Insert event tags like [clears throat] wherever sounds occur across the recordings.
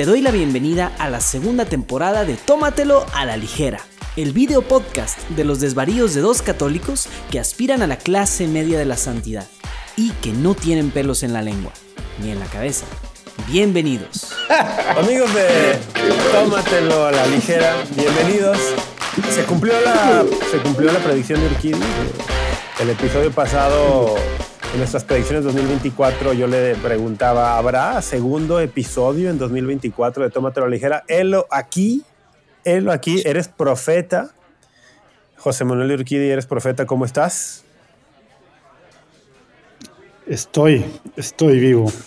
Te doy la bienvenida a la segunda temporada de Tómatelo a la ligera, el video podcast de los desvaríos de dos católicos que aspiran a la clase media de la santidad y que no tienen pelos en la lengua, ni en la cabeza. Bienvenidos. [laughs] Amigos de Tómatelo a la ligera, bienvenidos. Se cumplió la, se cumplió la predicción de Urquidi. El episodio pasado en nuestras predicciones 2024 yo le preguntaba, ¿habrá segundo episodio en 2024 de Tómatelo ligera? Él aquí, él aquí, eres profeta. José Manuel Urquidi, eres profeta, ¿cómo estás? Estoy, estoy vivo. [laughs]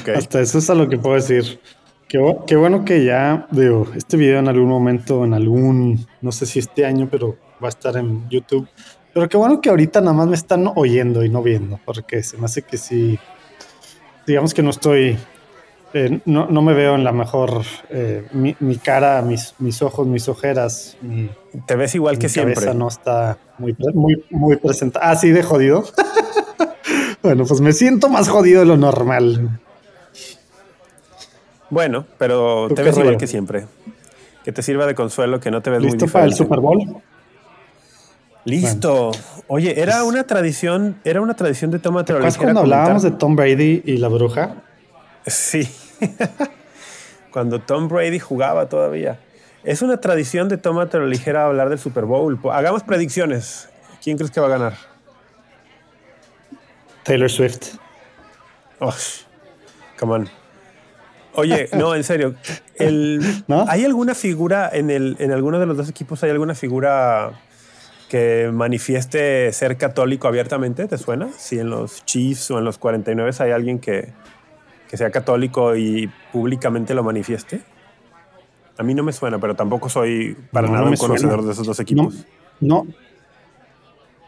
Okay. Hasta eso es a lo que puedo decir. Qué, qué, bueno que ya, digo, este video en algún momento, en algún, no sé si este año, pero va a estar en YouTube. Pero qué bueno que ahorita nada más me están oyendo y no viendo, porque se me hace que sí, digamos que no estoy, eh, no, no, me veo en la mejor, eh, mi, mi, cara, mis, mis ojos, mis ojeras, mi, Te ves igual que siempre. no está muy, muy, muy presentada. Ah, sí, de jodido. [laughs] bueno, pues me siento más jodido de lo normal. Bueno, pero te ves rollo? igual que siempre. Que te sirva de consuelo, que no te ves ¿Listo muy para el Super Bowl? Listo. Oye, era una tradición, era una tradición de Tómate la ligera. cuando hablábamos de Tom Brady y la bruja? Sí. [laughs] cuando Tom Brady jugaba todavía. Es una tradición de Tómate la ligera hablar del Super Bowl. Hagamos predicciones. ¿Quién crees que va a ganar? Taylor Swift. Oh, come on. Oye, [laughs] no, en serio. El, ¿No? ¿Hay alguna figura en, el, en alguno de los dos equipos? ¿Hay alguna figura que manifieste ser católico abiertamente? ¿Te suena? Si en los Chiefs o en los 49 hay alguien que, que sea católico y públicamente lo manifieste. A mí no me suena, pero tampoco soy para no, nada no un conocedor suena. de esos dos equipos. No, no,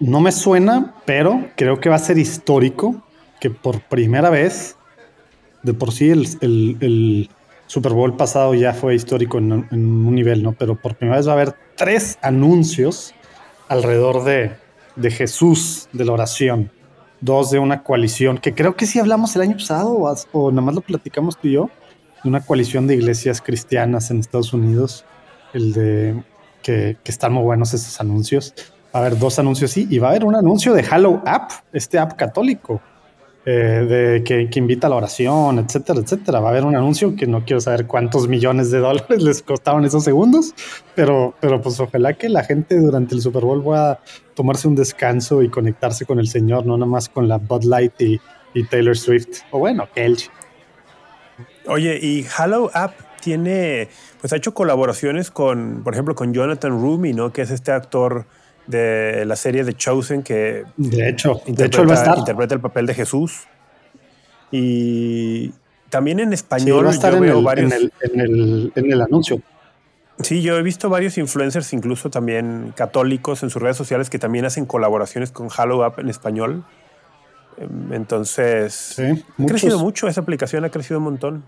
no me suena, pero creo que va a ser histórico que por primera vez de por sí el, el, el, Super Bowl pasado ya fue histórico en, en, un nivel, ¿no? Pero por primera vez va a haber tres anuncios alrededor de, de Jesús, de la oración. Dos de una coalición, que creo que sí hablamos el año pasado, o, nada más lo platicamos tú y yo, de una coalición de iglesias cristianas en Estados Unidos, el de que, que están muy buenos esos anuncios. Va a haber dos anuncios, sí, y va a haber un anuncio de Hallow App, este app católico, eh, de que, que, invita a la oración, etcétera, etcétera. Va a haber un anuncio que no quiero saber cuántos millones de dólares [laughs] les costaron esos segundos, pero, pero pues ojalá que la gente durante el Super Bowl pueda tomarse un descanso y conectarse con el Señor, no nada más con la Bud Light y, Taylor Swift, o bueno, Kelch. Oye, y Hallow App tiene, pues ha hecho colaboraciones con, por ejemplo, con Jonathan Rumi, ¿no? Que es este actor de la serie The Chosen que de hecho, de hecho él va a estar. interpreta el papel de Jesús y también en español sí, va a estar yo en, veo el, varios, en, el, en, el, en el anuncio Sí, yo he visto varios influencers, incluso también católicos, en sus redes sociales que también hacen colaboraciones con Hallow Up en español. Entonces, sí, ha crecido mucho, esa aplicación ha crecido un montón.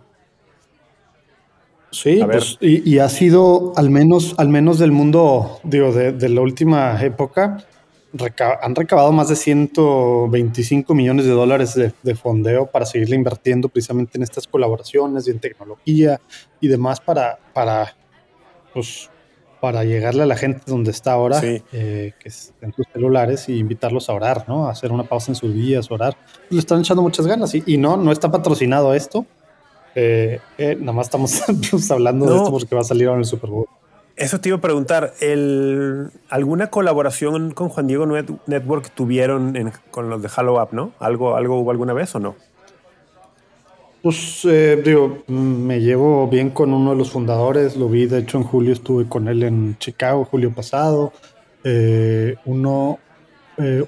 Sí, pues, y, y, ha sido al menos, al menos del mundo, digo, de, de la última época, reca han recabado más de 125 millones de dólares de, de, fondeo para seguirle invirtiendo precisamente en estas colaboraciones y en tecnología y demás para, para, pues, para llegarle a la gente donde está ahora, sí. eh, que es en sus celulares, y invitarlos a orar, ¿no? A hacer una pausa en sus días, orar. Le están echando muchas ganas y, y no, no está patrocinado esto. Eh, eh, nada más estamos [laughs] hablando no. de esto porque va a salir ahora en el Super Bowl. Eso te iba a preguntar, el, ¿alguna colaboración con Juan Diego Network tuvieron en, con los de Halo Up, no? ¿Algo, ¿Algo hubo alguna vez o no? Pues eh, digo, me llevo bien con uno de los fundadores, lo vi, de hecho en julio estuve con él en Chicago, julio pasado. Uno,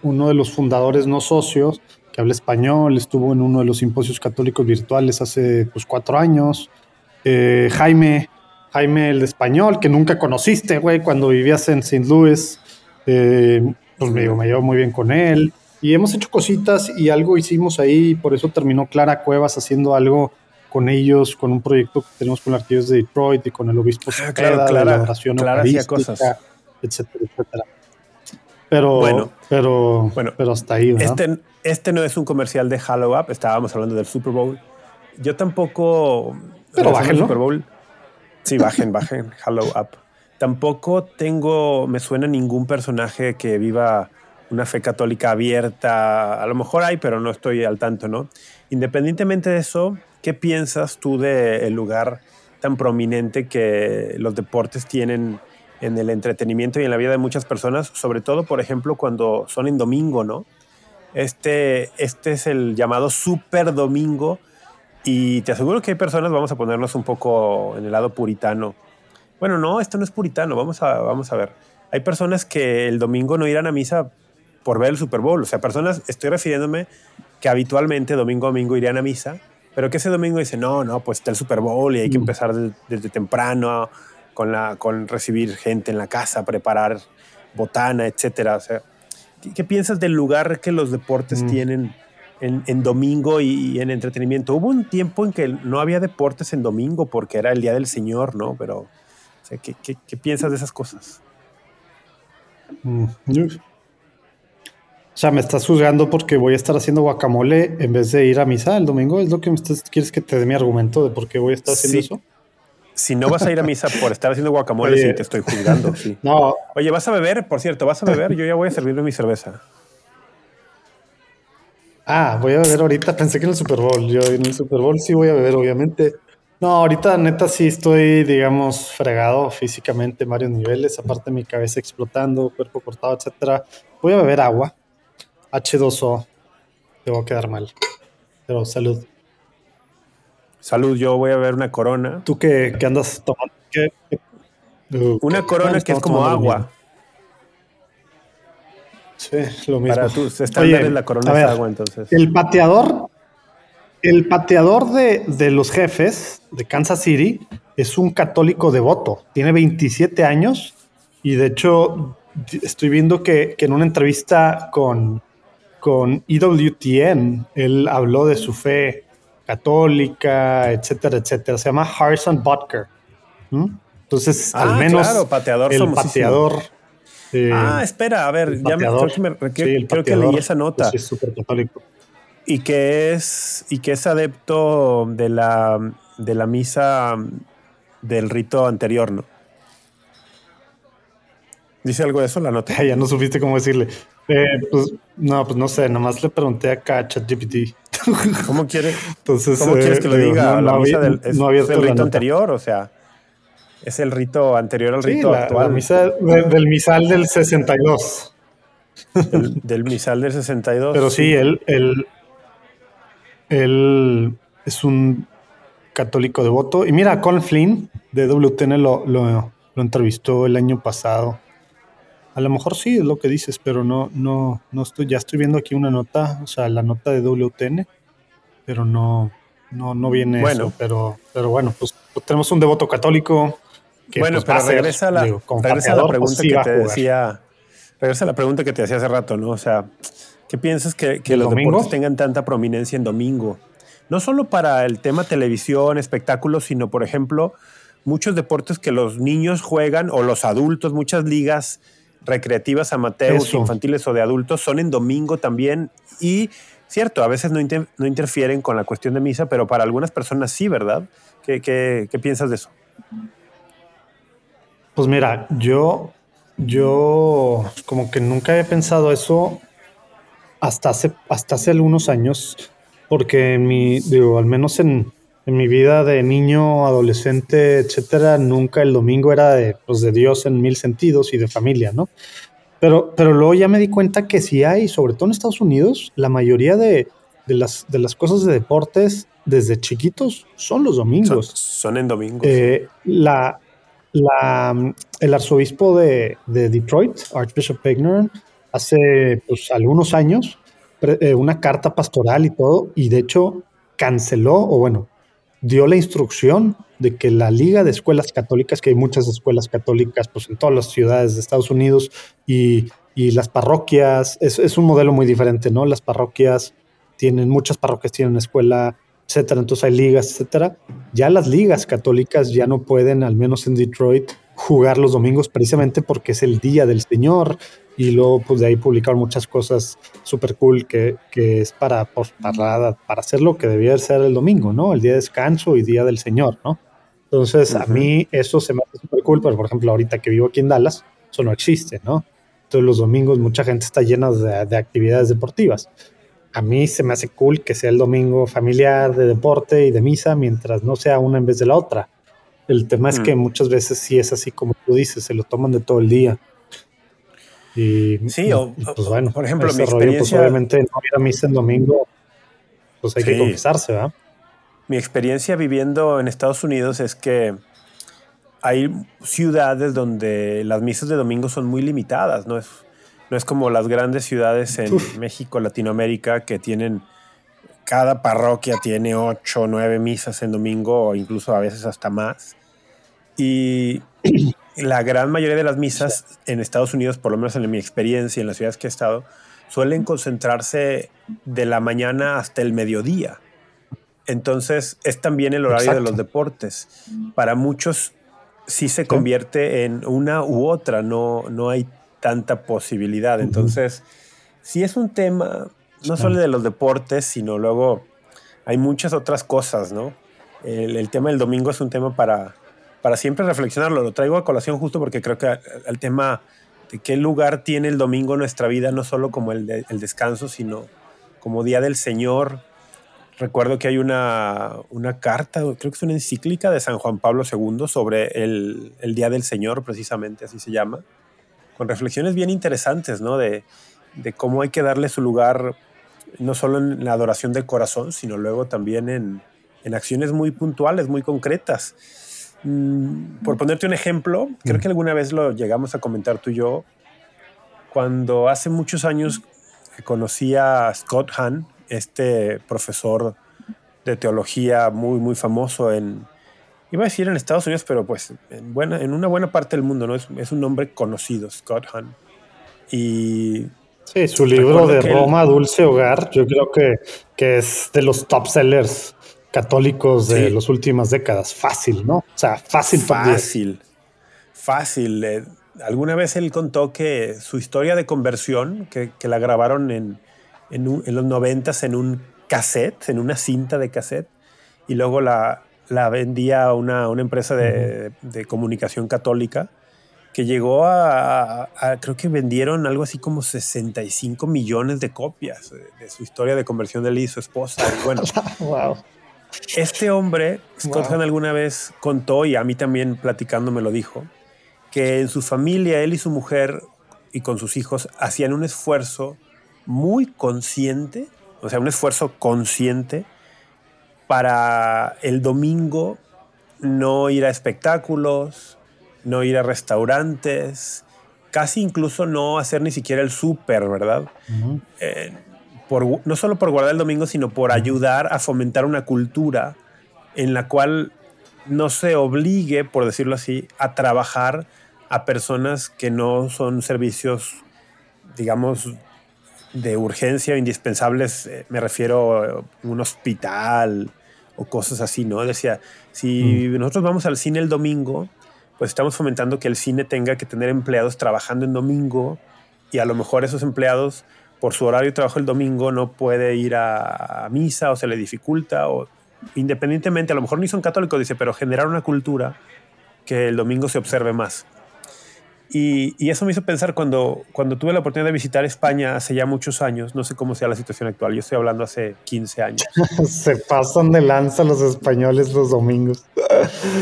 uno de los fundadores no socios, que habla español, estuvo en uno de los simposios católicos virtuales hace pues, cuatro años. Eh, Jaime, Jaime el de español, que nunca conociste, güey, cuando vivías en St. Louis, eh, pues me, me, llevo muy bien con él. Y hemos hecho cositas y algo hicimos ahí, por eso terminó Clara Cuevas haciendo algo con ellos, con un proyecto que tenemos con la Arquidiócesis de Detroit y con el obispo ah, claro, Clara, de la oración Clara hacía cosas. etcétera, etcétera. Pero, bueno, pero, bueno, pero hasta ahí, ¿verdad? Este, este no es un comercial de Halo Up, estábamos hablando del Super Bowl. Yo tampoco Pero bajen Super Bowl. Sí, bajen, [laughs] bajen. Hello up. Tampoco tengo, me suena ningún personaje que viva una fe católica abierta. A lo mejor hay, pero no estoy al tanto, ¿no? Independientemente de eso, ¿qué piensas tú del lugar tan prominente que los deportes tienen en el entretenimiento y en la vida de muchas personas? Sobre todo, por ejemplo, cuando son en domingo, ¿no? Este, este es el llamado Super Domingo y te aseguro que hay personas, vamos a ponernos un poco en el lado puritano. Bueno, no, esto no es puritano, vamos a, vamos a ver. Hay personas que el domingo no irán a misa por ver el Super Bowl. O sea, personas, estoy refiriéndome que habitualmente domingo a domingo irían a misa, pero que ese domingo dice, no, no, pues está el Super Bowl y hay que mm. empezar desde, temprano con, la, con recibir gente en la casa, preparar botana, etcétera. O sea, ¿qué, piensas del lugar que los deportes mm. tienen en, domingo y, en entretenimiento? Hubo un tiempo en que no había deportes en domingo porque era el Día del Señor, ¿no? Pero, o sea, ¿qué, qué, piensas de esas cosas? Mm. O sea, me estás juzgando porque voy a estar haciendo guacamole en vez de ir a misa el domingo. ¿Es lo que me estás, quieres que te dé mi argumento de por qué voy a estar haciendo eso? Si no vas a ir a misa por estar haciendo guacamole, sí te estoy juzgando. Sí. [laughs] No. Oye, ¿vas a beber? Por cierto, ¿vas a beber? Yo ya voy a servirme mi cerveza. Ah, voy a beber ahorita. Pensé que en el Super Bowl. Yo en el Super Bowl sí voy a beber, obviamente. No, ahorita neta sí estoy, digamos, fregado físicamente en varios niveles. Aparte mi cabeza explotando, cuerpo cortado, etcétera. Voy a beber agua H2O. Te va a quedar mal. Pero salud. Salud, yo voy a ver una corona. ¿Tú qué, andas tomando? una corona que es como agua. Sí, lo mismo. Para tus estándares la corona es agua, entonces. El pateador, el pateador de, de, los jefes de Kansas City es un católico devoto. Tiene 27 años y de hecho estoy viendo que en una entrevista con, con EWTN, él habló de su fe católica, etcétera, etcétera. Se llama Harrison Butker. Entonces, al ah, menos claro, pateador el pateador. Eh, ah, espera, a ver, ya me, creo que, leí esa nota. es súper católico. Y que es y que es adepto de la de la misa del rito anterior, ¿no? ¿Dice algo de eso la nota? [laughs] ya no supiste cómo decirle. Eh, pues no, pues no sé, nomás le pregunté acá a ChatGPT. [laughs] ¿Cómo, quiere, Entonces, ¿cómo quieres que lo eh, diga? No, la misa del, es, el rito anterior, o sea, es el rito anterior al rito actual. La misa del misal del 62. [laughs] del misal del 62. Pero sí, él, él, él es un católico devoto. Y mira, Colin Flynn de WTN lo, lo, lo entrevistó el año pasado a lo mejor sí es lo que dices, pero no, no, no estoy, ya estoy viendo aquí una nota, o sea, la nota de WTN, pero no, no, no viene bueno. eso. Pero, pero bueno, pues, pues tenemos un devoto católico. Que, bueno, pues, pero regresa, la, regresa a la pregunta que te decía, regresa a la pregunta que te hacía hace rato, ¿no? O sea, ¿qué piensas que, que los deportes tengan tanta prominencia en domingo? No solo para el tema televisión, espectáculos, sino, por ejemplo, muchos deportes que los niños juegan o los adultos, muchas ligas recreativas amateurs, infantiles o de adultos son en domingo también y cierto, a veces no, no, interfieren con la cuestión de misa, pero para algunas personas sí, ¿verdad? ¿Qué, qué, qué piensas de eso? Pues mira, yo, yo como que nunca he pensado eso hasta hace, hasta hace algunos años, porque mi, digo, al menos en, en mi vida de niño, adolescente, etcétera, nunca el domingo era de, pues, de Dios en mil sentidos y de familia, ¿no? Pero, pero luego ya me di cuenta que si hay, sobre todo en Estados Unidos, la mayoría de, las, de las cosas de deportes desde chiquitos son los domingos. Son, en domingos. Eh, la, la, el arzobispo de, Detroit, Archbishop Pegner, hace pues, algunos años, eh, una carta pastoral y todo, y de hecho canceló, o bueno, dio la instrucción de que la Liga de Escuelas Católicas, que hay muchas escuelas católicas pues, en todas las ciudades de Estados Unidos y, las parroquias, es, un modelo muy diferente, ¿no? Las parroquias tienen, muchas parroquias tienen escuela, etcétera, entonces hay ligas, etcétera. Ya las ligas católicas ya no pueden, al menos en Detroit, jugar los domingos precisamente porque es el día del Señor y luego pues de ahí publicaron muchas cosas súper cool que, es para, pues, para, para hacer lo que debía ser el domingo, ¿no? El día de descanso y día del Señor, ¿no? Entonces a mí eso se me hace súper cool, pero por ejemplo ahorita que vivo aquí en Dallas, eso no existe, ¿no? Entonces los domingos mucha gente está llena de, de actividades deportivas. A mí se me hace cool que sea el domingo familiar de deporte y de misa, mientras no sea una en vez de la otra. El tema es que muchas veces sí es así como tú dices, se lo toman de todo el día. Y, sí, o, pues bueno, por ejemplo, mi pues, experiencia... pues obviamente no ir a misa en domingo, pues hay que confesarse, ¿verdad? Mi experiencia viviendo en Estados Unidos es que hay ciudades donde las misas de domingo son muy limitadas, no es, no es como las grandes ciudades en México, Latinoamérica, que tienen, cada parroquia tiene ocho o nueve misas en domingo o incluso a veces hasta más. Y [clears throat] la gran mayoría de las misas en Estados Unidos, por lo menos en mi experiencia en las ciudades que he estado, suelen concentrarse de la mañana hasta el mediodía. Entonces es también el horario de los deportes. Para muchos sí se convierte en una u otra, no, no hay tanta posibilidad. Entonces, sí es un tema, no solo de los deportes, sino luego hay muchas otras cosas, ¿no? El, tema del domingo es un tema para, para siempre reflexionarlo. Lo traigo a colación justo porque creo que el tema de qué lugar tiene el domingo en nuestra vida, no solo como el, el descanso, sino como Día del Señor. Recuerdo que hay una, una, carta, creo que es una encíclica de San Juan Pablo II sobre el, el, Día del Señor, precisamente así se llama, con reflexiones bien interesantes, ¿no? De, de cómo hay que darle su lugar, no solo en la adoración del corazón, sino luego también en, en acciones muy puntuales, muy concretas. Mm, por ponerte un ejemplo, creo que alguna vez lo llegamos a comentar tú y yo, cuando hace muchos años conocí a Scott Hahn, este profesor de teología muy, muy famoso en, iba a decir en Estados Unidos, pero pues en, buena, en una buena parte del mundo, ¿no? Es, es un nombre conocido, Scott Hahn. Y... Sí, su libro de Roma, Dulce Hogar, yo creo que, que es de los top sellers católicos de las últimas décadas. Fácil, ¿no? O sea, fácil. Fácil. Fácil. Eh, alguna vez él contó que su historia de conversión, que, que la grabaron en, en, en los noventas en un cassette, en una cinta de cassette, y luego la, la vendía a una, una empresa de, de, comunicación católica que llegó a, creo que vendieron algo así como 65 millones de copias de, su historia de conversión de él y su esposa. bueno, [laughs] wow. Este hombre, Scott Hahn alguna vez contó, y a mí también platicando me lo dijo, que en su familia él y su mujer y con sus hijos hacían un esfuerzo muy consciente, o sea, un esfuerzo consciente para el domingo no ir a espectáculos, no ir a restaurantes, casi incluso no hacer ni siquiera el súper, ¿verdad? No solo por guardar el domingo, sino por ayudar a fomentar una cultura en la cual no se obligue, por decirlo así, a trabajar a personas que no son servicios, digamos, de urgencia o indispensables. Eh, me refiero a un hospital o cosas así, ¿no? Decía, si mm. nosotros vamos al cine el domingo, pues estamos fomentando que el cine tenga que tener empleados trabajando en domingo y a lo mejor esos empleados por su horario de trabajo el domingo no puede ir a, misa o se le dificulta o independientemente, a lo mejor ni son católicos, dice, pero generar una cultura que el domingo se observe más. Y, y, eso me hizo pensar cuando, cuando tuve la oportunidad de visitar España hace ya muchos años, no sé cómo sea la situación actual, yo estoy hablando hace 15 años. [laughs] se pasan de lanza los españoles los domingos.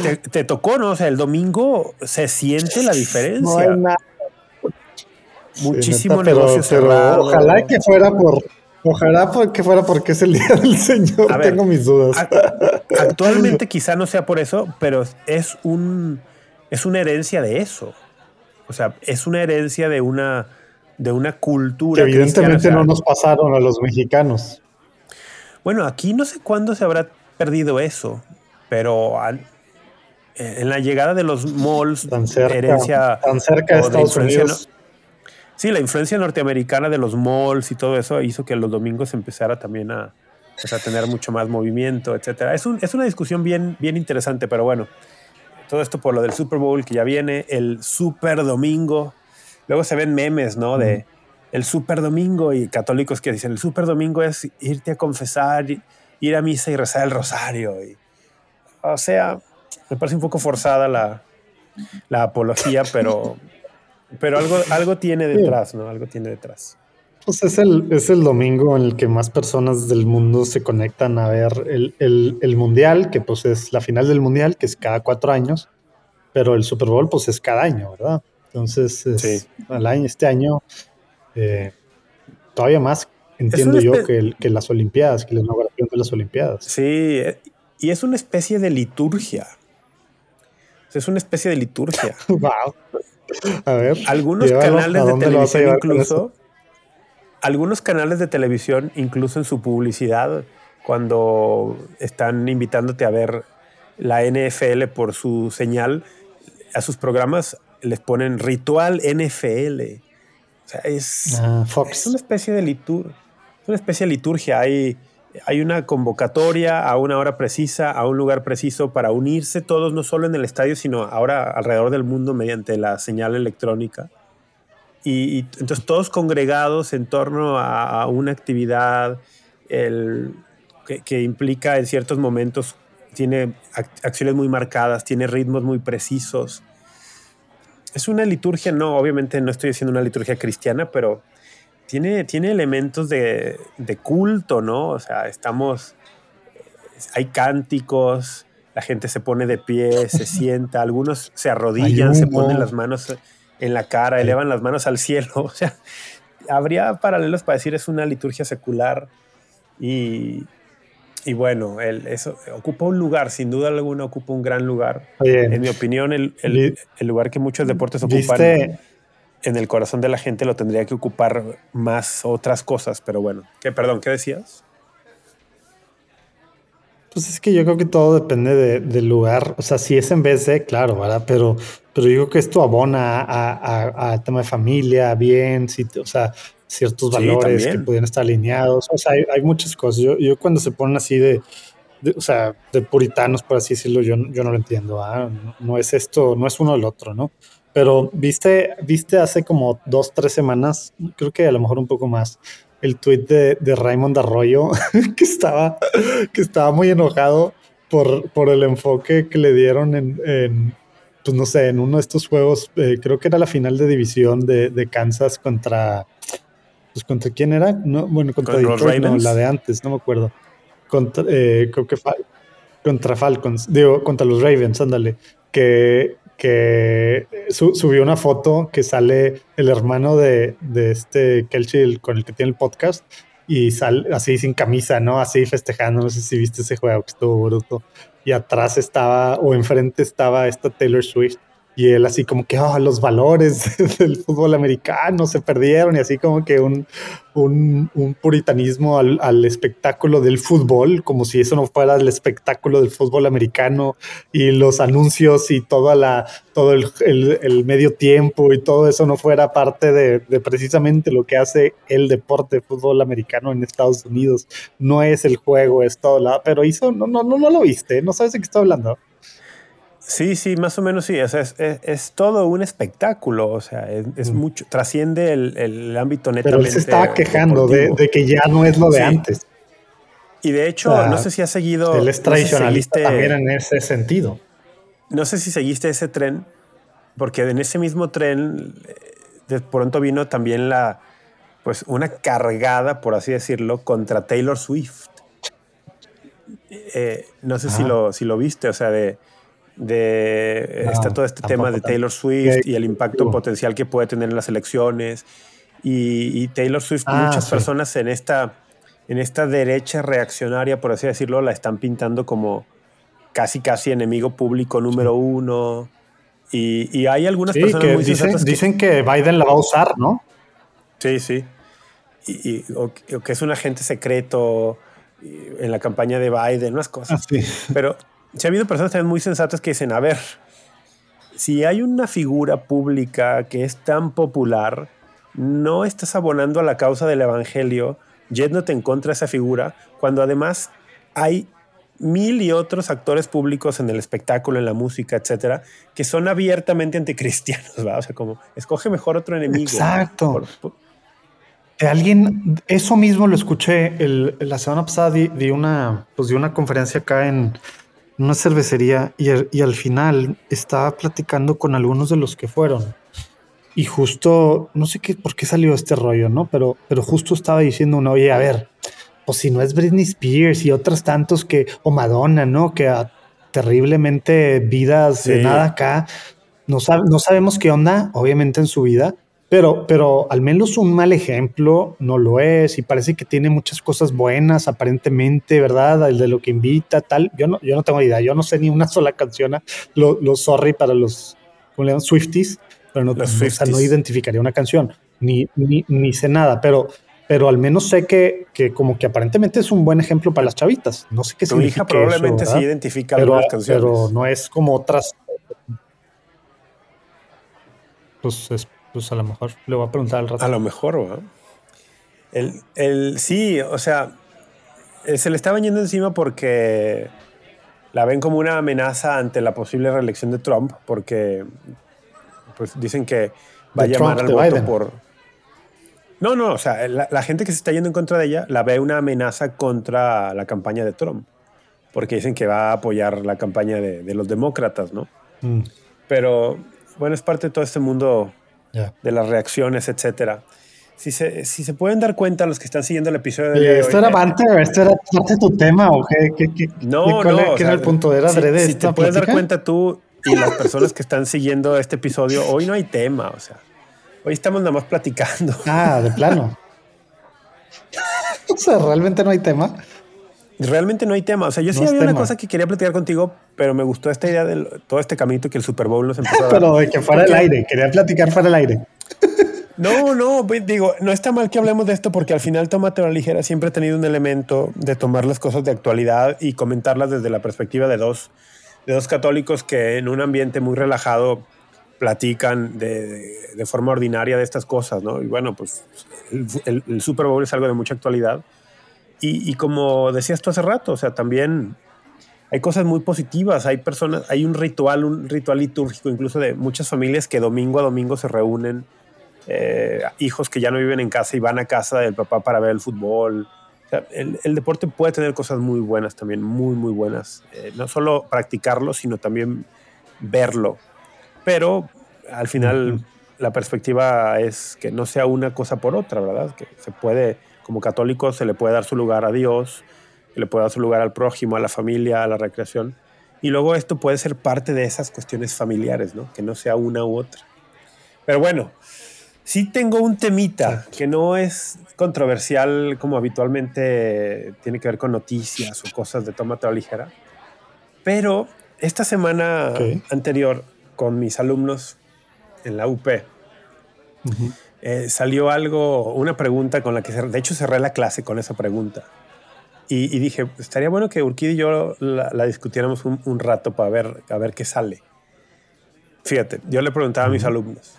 Te, te, tocó, ¿no? O sea, el domingo se siente la diferencia. No hay nada muchísimo negocio cerrado. Ojalá que fuera por. Ojalá que fuera porque es el día del [laughs] Señor. Tengo mis dudas. Actualmente [laughs] quizá no sea por eso, pero es un es una herencia de eso. O sea, es una herencia de una de una cultura. Que evidentemente no nos pasaron a los mexicanos. Bueno, aquí no sé cuándo se habrá perdido eso, pero en la llegada de los malls, tan cerca, herencia tan cerca de Estados Unidos. Sí, la influencia norteamericana de los malls y todo eso hizo que los domingos empezara también a, pues, a tener mucho más movimiento, etc. Es, un, es una discusión bien, bien interesante, pero bueno, todo esto por lo del Super Bowl que ya viene, el Super Domingo. Luego se ven memes, ¿no? De el Super Domingo y católicos que dicen el Super Domingo es irte a confesar, ir a misa y rezar el rosario. Y, o sea, me parece un poco forzada la, la apología, pero, pero algo, algo tiene detrás, ¿no? Algo tiene detrás. Pues es el, es el domingo en el que más personas del mundo se conectan a ver el, el, mundial, que pues es la final del mundial, que es cada cuatro años, pero el Super Bowl pues es cada año, ¿verdad? Entonces, es, año, este año, eh, todavía más entiendo yo que, que, las Olimpiadas, que la inauguración de las Olimpiadas. Sí, y es una especie de liturgia. Es una especie de liturgia. [laughs] wow. A ver. Algunos canales de televisión incluso algunos canales de televisión, incluso en su publicidad, cuando están invitándote a ver la NFL por su señal, a sus programas les ponen ritual NFL. O sea, es, ah, es una especie de liturgia. una especie de liturgia. Hay, hay una convocatoria a una hora precisa, a un lugar preciso para unirse todos, no solo en el estadio, sino ahora alrededor del mundo mediante la señal electrónica y, entonces todos congregados en torno a, una actividad que, implica en ciertos momentos, tiene acciones muy marcadas, tiene ritmos muy precisos. Es una liturgia, no, obviamente no estoy diciendo una liturgia cristiana, pero tiene, tiene elementos de, de culto, ¿no? O sea, estamos, hay cánticos, la gente se pone de pie, se [laughs] sienta, algunos se arrodillan, se ponen las manos en la cara, elevan las manos al cielo. [laughs] O sea, habría paralelos para decir es una liturgia secular y, y bueno, el, eso ocupa un lugar, sin duda alguna ocupa un gran lugar. en mi opinión, el, el, el, lugar que muchos deportes ocupan en el corazón de la gente lo tendría que ocupar más otras cosas, pero bueno, ¿qué, perdón, ¿qué decías? Pues es que yo creo que todo depende del lugar. O sea, si es en vez de, claro, ¿verdad? Pero, pero yo creo que esto abona a, tema de familia, bien, si, o sea, ciertos valores que pueden estar alineados. O sea, hay, muchas cosas. Yo, yo, cuando se ponen así de, o sea, de puritanos, por así decirlo, yo, yo no lo entiendo. ¿ah? No, es esto, no es uno el otro, ¿no? Pero viste, viste hace como dos, tres semanas, creo que a lo mejor un poco más, el tweet de, de Raymond Arroyo, [laughs] que estaba, que estaba muy enojado por, por el enfoque que le dieron en, pues no sé, en uno de estos juegos, eh, creo que era la final de división de, de, Kansas contra, pues contra quién era, no, bueno, contra Detroit, no, la de antes, no me acuerdo. Contra, eh, creo que contra Falcons, digo, contra los Ravens, ándale, que que subió una foto que sale el hermano de, de este Kelchi con el que tiene el podcast y sale así sin camisa, ¿no? Así festejando, no sé si viste ese juego que estuvo bruto. Y atrás estaba, o enfrente estaba esta Taylor Swift y él así como que oh, los valores [laughs] del fútbol americano se perdieron y así como que un, un, puritanismo al, espectáculo del fútbol, como si eso no fuera el espectáculo del fútbol americano y los anuncios y toda la, todo el, el, medio tiempo y todo eso no fuera parte de, de, precisamente lo que hace el deporte de fútbol americano en Estados Unidos. No es el juego, es todo, la, pero hizo, no, no, no, no lo viste, no sabes de qué estoy hablando. Sí, sí, más o menos sí. es, todo un espectáculo. O sea, es, mucho, trasciende el, ámbito netamente. Pero él se estaba quejando de, que ya no es lo de antes. Y de hecho, no sé si has seguido. Él es tradicionalista también en ese sentido. No sé si seguiste ese tren, porque en ese mismo tren de pronto vino también la, pues, una cargada, por así decirlo, contra Taylor Swift. Eh, no sé si, lo, si lo viste, o sea, de de está todo este tema de Taylor Swift y el impacto potencial que puede tener en las elecciones. Y, Taylor Swift, ah, muchas personas en esta, en esta derecha reaccionaria, por así decirlo, la están pintando como casi, casi enemigo público número uno. Y, hay algunas personas que dicen, que dicen que Biden la va a usar, ¿no? Sí, sí. Y, o, que es un agente secreto en la campaña de Biden, unas cosas. Ah, Pero si ha habido personas también muy sensatas que dicen, a ver, si hay una figura pública que es tan popular, no estás abonando a la causa del Evangelio yéndote en contra de esa figura, cuando además hay mil y otros actores públicos en el espectáculo, en la música, etcétera, que son abiertamente anticristianos, [laughs] ¿verdad? O sea, como escoge mejor otro enemigo. Exacto. De alguien, eso mismo lo escuché la semana pasada de, una, pues de una conferencia acá en una cervecería y, y al final estaba platicando con algunos de los que fueron y justo, no sé qué, por qué salió este rollo, ¿no? Pero, pero justo estaba diciendo uno, oye, a ver, pues si no es Britney Spears y otros tantos que, o Madonna, ¿no? Que a terriblemente vidas de nada acá, no, no sabemos qué onda, obviamente en su vida, pero, pero al menos un mal ejemplo no lo es y parece que tiene muchas cosas buenas aparentemente, ¿verdad? El de lo que invita, tal. Yo no, yo no tengo idea, yo no sé ni una sola canción, lo, lo sorry para los, ¿cómo le llaman? Swifties, pero no, no identificaría una canción, ni, ni, ni sé nada, pero pero al menos sé que, que, como que aparentemente es un buen ejemplo para las chavitas. No sé qué tu hija probablemente sí identifica pero, algunas canciones. Pero no es como otras. Pues, pues a lo mejor le voy a preguntar al rato. A lo mejor, ¿verdad? El, el, sí, o sea, eh, se le está yendo encima porque la ven como una amenaza ante la posible reelección de Trump, porque pues dicen que va a llamar al voto por no, no, o sea, la, gente que se está yendo en contra de ella la ve una amenaza contra la campaña de Trump, porque dicen que va a apoyar la campaña de, los demócratas, ¿no? Mm. Pero bueno, es parte de todo este mundo de las reacciones, etcétera. Si se, si se pueden dar cuenta los que están siguiendo el episodio de ¿Esto era parte, esto era parte de tu tema o qué? qué, no, no. ¿Qué era el punto? ¿Era si, si te puedes dar cuenta tú y las personas que están siguiendo este episodio, hoy no hay tema, o sea. Hoy estamos nada más platicando. Ah, de plano. [laughs] o sea, realmente no hay tema. Realmente no hay tema. O sea, yo sí había una cosa que quería platicar contigo, pero me gustó esta idea de todo este caminito que el Super Bowl nos empezó a dar. [laughs] pero de que fuera el aire. Quería platicar fuera el aire. [laughs] No, no, pues, digo, no está mal que hablemos de esto porque al final Tómate la ligera siempre ha tenido un elemento de tomar las cosas de actualidad y comentarlas desde la perspectiva de dos, de dos católicos que en un ambiente muy relajado platican de, de, forma ordinaria de estas cosas, ¿no? Y bueno, pues el, el, Super Bowl es algo de mucha actualidad. Y, y, como decías tú hace rato, o sea, también hay cosas muy positivas, hay personas, hay un ritual, un ritual litúrgico incluso de muchas familias que domingo a domingo se reúnen, eh, hijos que ya no viven en casa y van a casa del papá para ver el fútbol. O sea, el, el, deporte puede tener cosas muy buenas también, muy, muy buenas. Eh, no solo practicarlo, sino también verlo pero al final la perspectiva es que no sea una cosa por otra, ¿verdad? Que se puede, como católico, se le puede dar su lugar a Dios, se le puede dar su lugar al prójimo, a la familia, a la recreación. Y luego esto puede ser parte de esas cuestiones familiares, ¿no? Que no sea una u otra. Pero bueno, sí tengo un temita que no es controversial como habitualmente tiene que ver con noticias o cosas de toma toda ligera. Pero esta semana anterior con mis alumnos en la UP, eh, salió algo, una pregunta con la que, de hecho, cerré la clase con esa pregunta. Y, dije, estaría bueno que Urquid y yo la, discutiéramos un, rato para ver, a ver qué sale. Fíjate, yo le preguntaba a mis alumnos,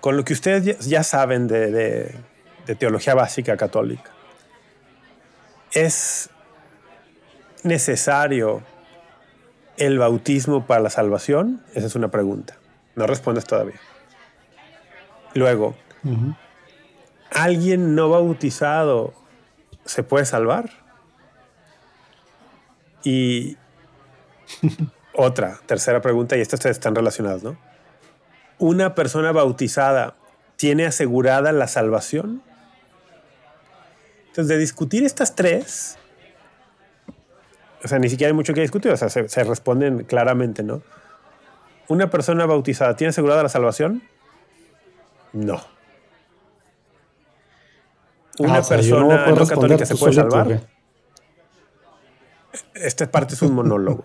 con lo que ustedes ya, saben de, de teología básica católica, ¿es necesario el bautismo para la salvación? Esa es una pregunta. No respondes todavía. Luego, ¿alguien no bautizado se puede salvar? Y [laughs] otra, tercera pregunta, y estas están relacionadas, ¿no? ¿Una persona bautizada tiene asegurada la salvación? Entonces, de discutir estas tres, o sea, ni siquiera hay mucho que discutir, o sea, se, responden claramente, ¿no? ¿Una persona bautizada tiene asegurada la salvación? No. ¿Una ah, persona no, católica se puede salvar? Esta parte es un monólogo.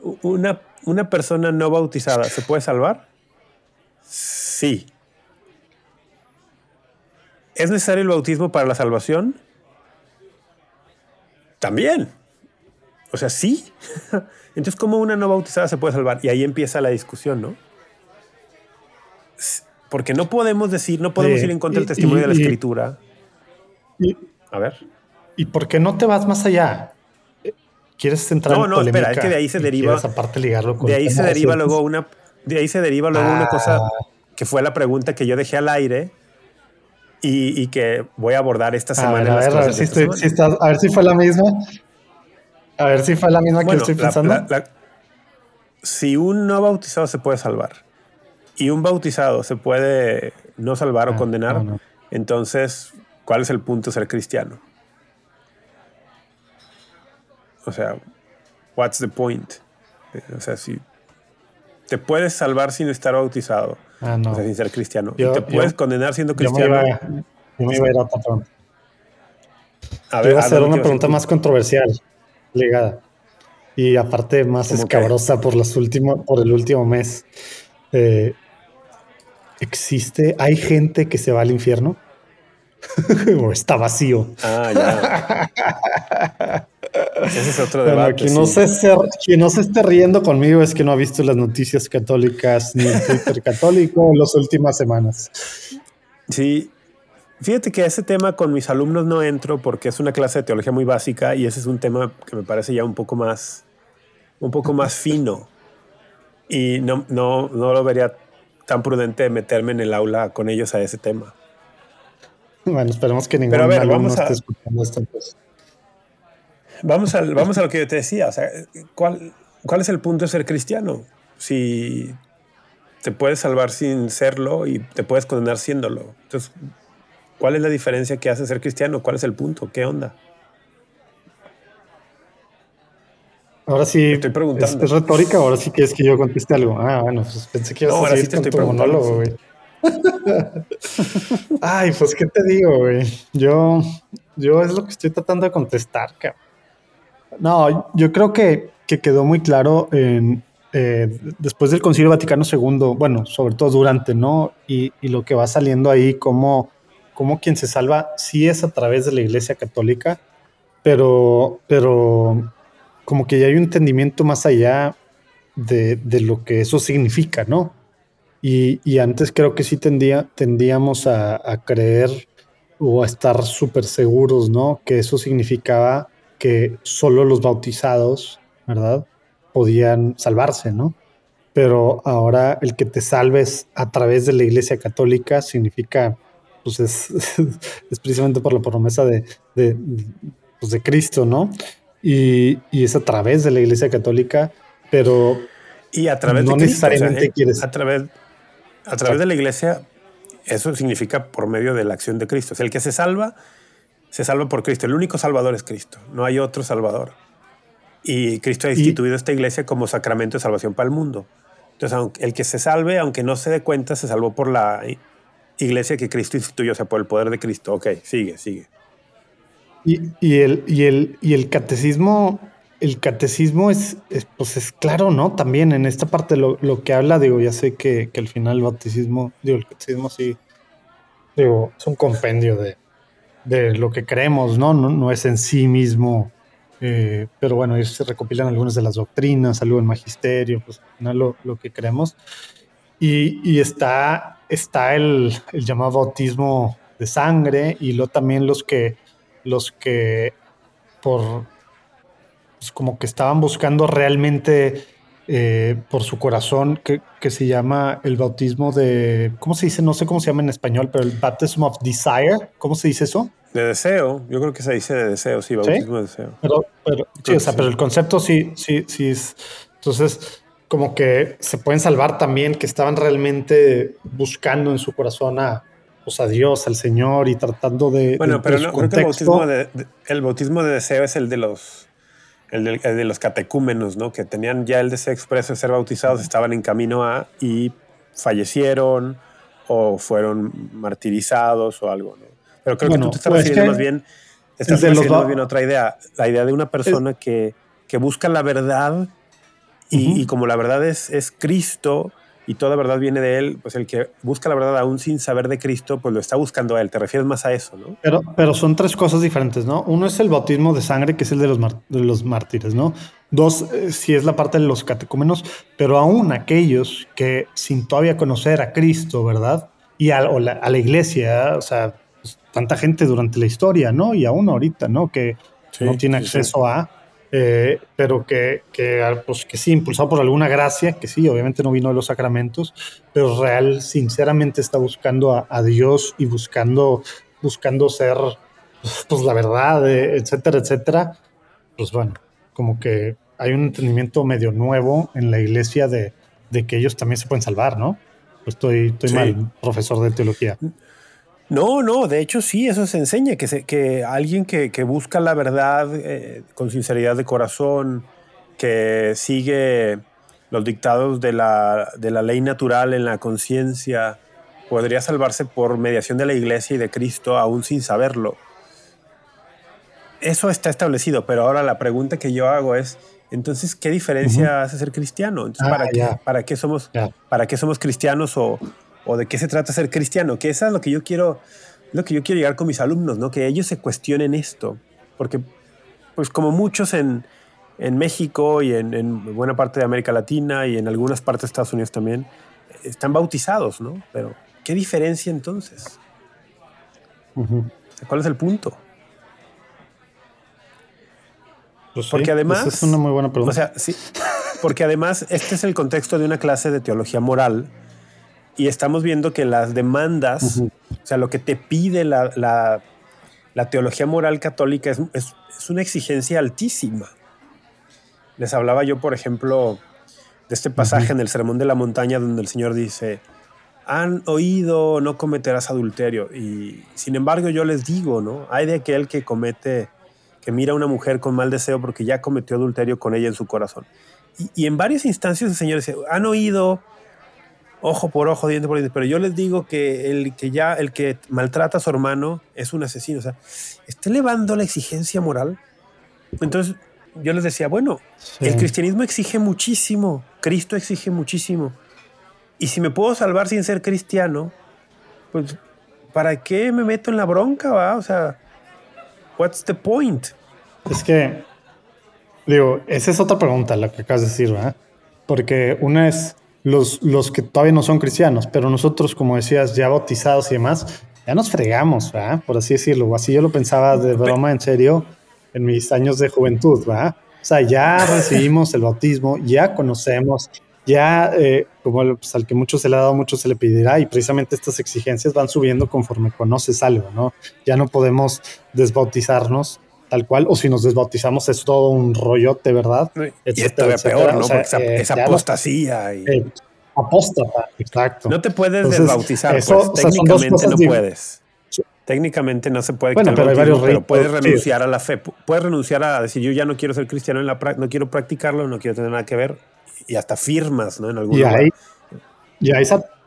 [laughs] una, ¿Una persona no bautizada se puede salvar? Sí. ¿Es necesario el bautismo para la salvación? También. O sea, sí. [laughs] Entonces, ¿cómo una no bautizada se puede salvar? Y ahí empieza la discusión, ¿no? Porque no podemos decir, no podemos ir en contra del testimonio de la escritura. a ver. ¿y por qué no te vas más allá? ¿Quieres entrar no, en no, espera, es que de ahí se deriva. Aparte ligarlo de ahí se deriva luego una. De ahí se deriva luego una cosa ah. que fue la pregunta que yo dejé al aire y, que voy a abordar esta semana. A ver, a ver, si, a ver si fue la misma. A ver si fue la misma que estoy pensando. si un no bautizado se puede salvar y un bautizado se puede no salvar o ah, condenar, entonces, ¿cuál es el punto de ser cristiano? O sea, what's the point? O sea, si te puedes salvar sin estar bautizado, ah, o sea, sin ser cristiano, y te puedes condenar siendo cristiano. Yo me iba, a ir a otra pregunta. A ver, a hacer una pregunta más controversial, ligada. Y aparte más escabrosa por los últimos, por el último mes. Eh, ¿Existe? ¿Hay gente que se va al infierno? [laughs] ¿O está vacío? Ah, ya. Ese es otro debate. quien, no se, no se esté riendo conmigo es que no ha visto las noticias católicas ni el Twitter católico en las últimas semanas. Sí, Fíjate que ese tema con mis alumnos no entro porque es una clase de teología muy básica y ese es un tema que me parece ya un poco más, un poco más fino. Y no, no, no lo vería tan prudente meterme en el aula con ellos a ese tema. Bueno, esperemos que ningún alumno esté escuchando esto. Pues. Vamos, a, vamos a lo que yo te decía. O sea, ¿cuál, ¿Cuál es el punto de ser cristiano? Si te puedes salvar sin serlo y te puedes condenar siéndolo. Entonces, ¿cuál es la diferencia que hace ser cristiano? ¿Cuál es el punto? ¿Qué onda? Ahora sí, estoy preguntando. ¿Es, retórica ahora sí quieres que yo conteste algo? Ah, bueno, pues pensé que ibas a seguir con tu monólogo, güey. [laughs] Ay, pues, ¿qué te digo, güey? Yo, yo es lo que estoy tratando de contestar, cabrón. No, yo creo que, que quedó muy claro en, eh, después del Concilio Vaticano II, bueno, sobre todo durante, ¿no? Y, y lo que va saliendo ahí, como, como quien se salva, sí es a través de la Iglesia Católica, pero, pero como que ya hay un entendimiento más allá de, lo que eso significa, ¿no? Y, antes creo que sí tendía, tendíamos a, creer o a estar súper seguros, ¿no? Que eso significaba que solo los bautizados, ¿verdad? Podían salvarse, ¿no? Pero ahora el que te salves a través de la Iglesia Católica significa, pues es, [laughs] precisamente por la promesa de, de, pues de Cristo, ¿no? Y, es a través de la Iglesia Católica, pero y a través no de necesariamente quieres. A través, a través de la Iglesia, eso significa por medio de la acción de Cristo. el que se salva, se salva por Cristo. El único salvador es Cristo. No hay otro salvador. Y Cristo ha instituido esta iglesia como sacramento de salvación para el mundo. Entonces, el que se salve, aunque no se dé cuenta, se salvó por la iglesia que Cristo instituyó, o sea, por el poder de Cristo. Ok, sigue, sigue. Y, el, y, el, y el catecismo, el catecismo es, pues es claro, ¿no? También en esta parte lo, que habla, digo, ya sé que, al final el bautismo, digo, el catecismo sí, digo, es un compendio de, lo que creemos, ¿no? No, es en sí mismo, eh, pero bueno, ellos se recopilan algunas de las doctrinas, algo del magisterio, pues al final lo, lo que creemos. Y, está, está el, el, llamado bautismo de sangre y luego también los que los que por pues, como que estaban buscando realmente eh, por su corazón que, se llama el bautismo de ¿cómo se dice? No sé cómo se llama en español, pero el baptism of desire, ¿cómo se dice eso? De deseo, yo creo que se dice de deseo, sí, bautismo de deseo. Pero, pero, sí, o sea, pero el concepto sí, sí, sí es. Entonces, como que se pueden salvar también, que estaban realmente buscando en su corazón a, pues, a Dios, al Señor y tratando de. Bueno, pero no, creo que el bautismo de, el bautismo de deseo es el de los. El de, los catecúmenos, ¿no? Que tenían ya el deseo expreso de ser bautizados, estaban en camino a y fallecieron o fueron martirizados o algo, ¿no? Pero creo que tú te estás pues refiriendo más bien, estás refiriendo más bien otra idea, la idea de una persona que, que busca la verdad y, y, como la verdad es, es Cristo, y toda verdad viene de Él, pues el que busca la verdad aún sin saber de Cristo, pues lo está buscando a Él. Te refieres más a eso, ¿no? Pero, pero son tres cosas diferentes, ¿no? Uno es el bautismo de sangre, que es el de los, de los mártires, ¿no? Dos, eh, si es la parte de los catecúmenos, pero aún aquellos que sin todavía conocer a Cristo, ¿verdad? Y a, la, iglesia, o sea, pues, tanta gente durante la historia, ¿no? Y aún ahorita, ¿no? Que no tiene acceso a, eh, pero que, que, pues, que sí, impulsado por alguna gracia, que sí, obviamente no vino de los sacramentos, pero real, sinceramente está buscando a, Dios y buscando, buscando ser, pues la verdad, eh, etcétera, etcétera. Pues bueno, como que hay un entendimiento medio nuevo en la iglesia de, de que ellos también se pueden salvar, ¿no? Pues estoy, estoy mal, profesor de teología. No, no, de hecho sí, eso se enseña, que, se, que alguien que, que, busca la verdad eh, con sinceridad de corazón, que sigue los dictados de la, de la ley natural en la conciencia, podría salvarse por mediación de la iglesia y de Cristo aún sin saberlo. Eso está establecido, pero ahora la pregunta que yo hago es, entonces, ¿qué diferencia hace ser cristiano? Ah, ¿para, qué, ¿para, qué, somos, ¿para qué somos cristianos o, o, de qué se trata ser cristiano? Que eso es lo que yo quiero, lo que yo quiero llegar con mis alumnos, ¿no? Que ellos se cuestionen esto. Porque, pues como muchos en, en México y en, en, buena parte de América Latina y en algunas partes de Estados Unidos también, están bautizados, ¿no? Pero, ¿qué diferencia entonces? ¿Cuál es el punto? Pues porque además. es una muy buena pregunta. O sea, sí. Porque además, este es el contexto de una clase de teología moral y estamos viendo que las demandas, o sea, lo que te pide la, la, teología moral católica es, es, una exigencia altísima. Les hablaba yo, por ejemplo, de este pasaje en el Sermón de la Montaña donde el Señor dice, han oído no cometerás adulterio. Y sin embargo yo les digo, ¿no? Hay de aquel que comete que mira a una mujer con mal deseo porque ya cometió adulterio con ella en su corazón. Y, en varias instancias el Señor dice, han oído ojo por ojo, diente por diente, pero yo les digo que el que ya, el que maltrata a su hermano es un asesino. O sea, está elevando la exigencia moral. Entonces, yo les decía, bueno, el cristianismo exige muchísimo, Cristo exige muchísimo. Y si me puedo salvar sin ser cristiano, pues, ¿para qué me meto en la bronca, va? O sea, What's the point? Es que, digo, esa es otra pregunta la que acabas de decir, ¿verdad? Porque una es los, los que todavía no son cristianos, pero nosotros, como decías, ya bautizados y demás, ya nos fregamos, ¿verdad? Por así decirlo. Así yo lo pensaba de broma, en serio, en mis años de juventud, ¿verdad? O sea, ya recibimos el bautismo, ya conocemos, ya eh, como pues, al que mucho se le ha dado, mucho se le pedirá y precisamente estas exigencias van subiendo conforme conoces algo, ¿no? Ya no podemos desbautizarnos tal cual, o si nos desbautizamos es todo un rollote, ¿verdad? Y es todavía peor, ¿no? Porque esa, eh, apostasía. Y... Eh, apóstata, exacto. No te puedes desbautizar, pues, técnicamente no puedes. Técnicamente no se puede bueno, pero, hay varios pero puedes renunciar a la fe. Puedes renunciar a decir, yo ya no quiero ser cristiano, en la no quiero practicarlo, no quiero tener nada que ver y hasta firmas, ¿no? En algún y Hay, y hay,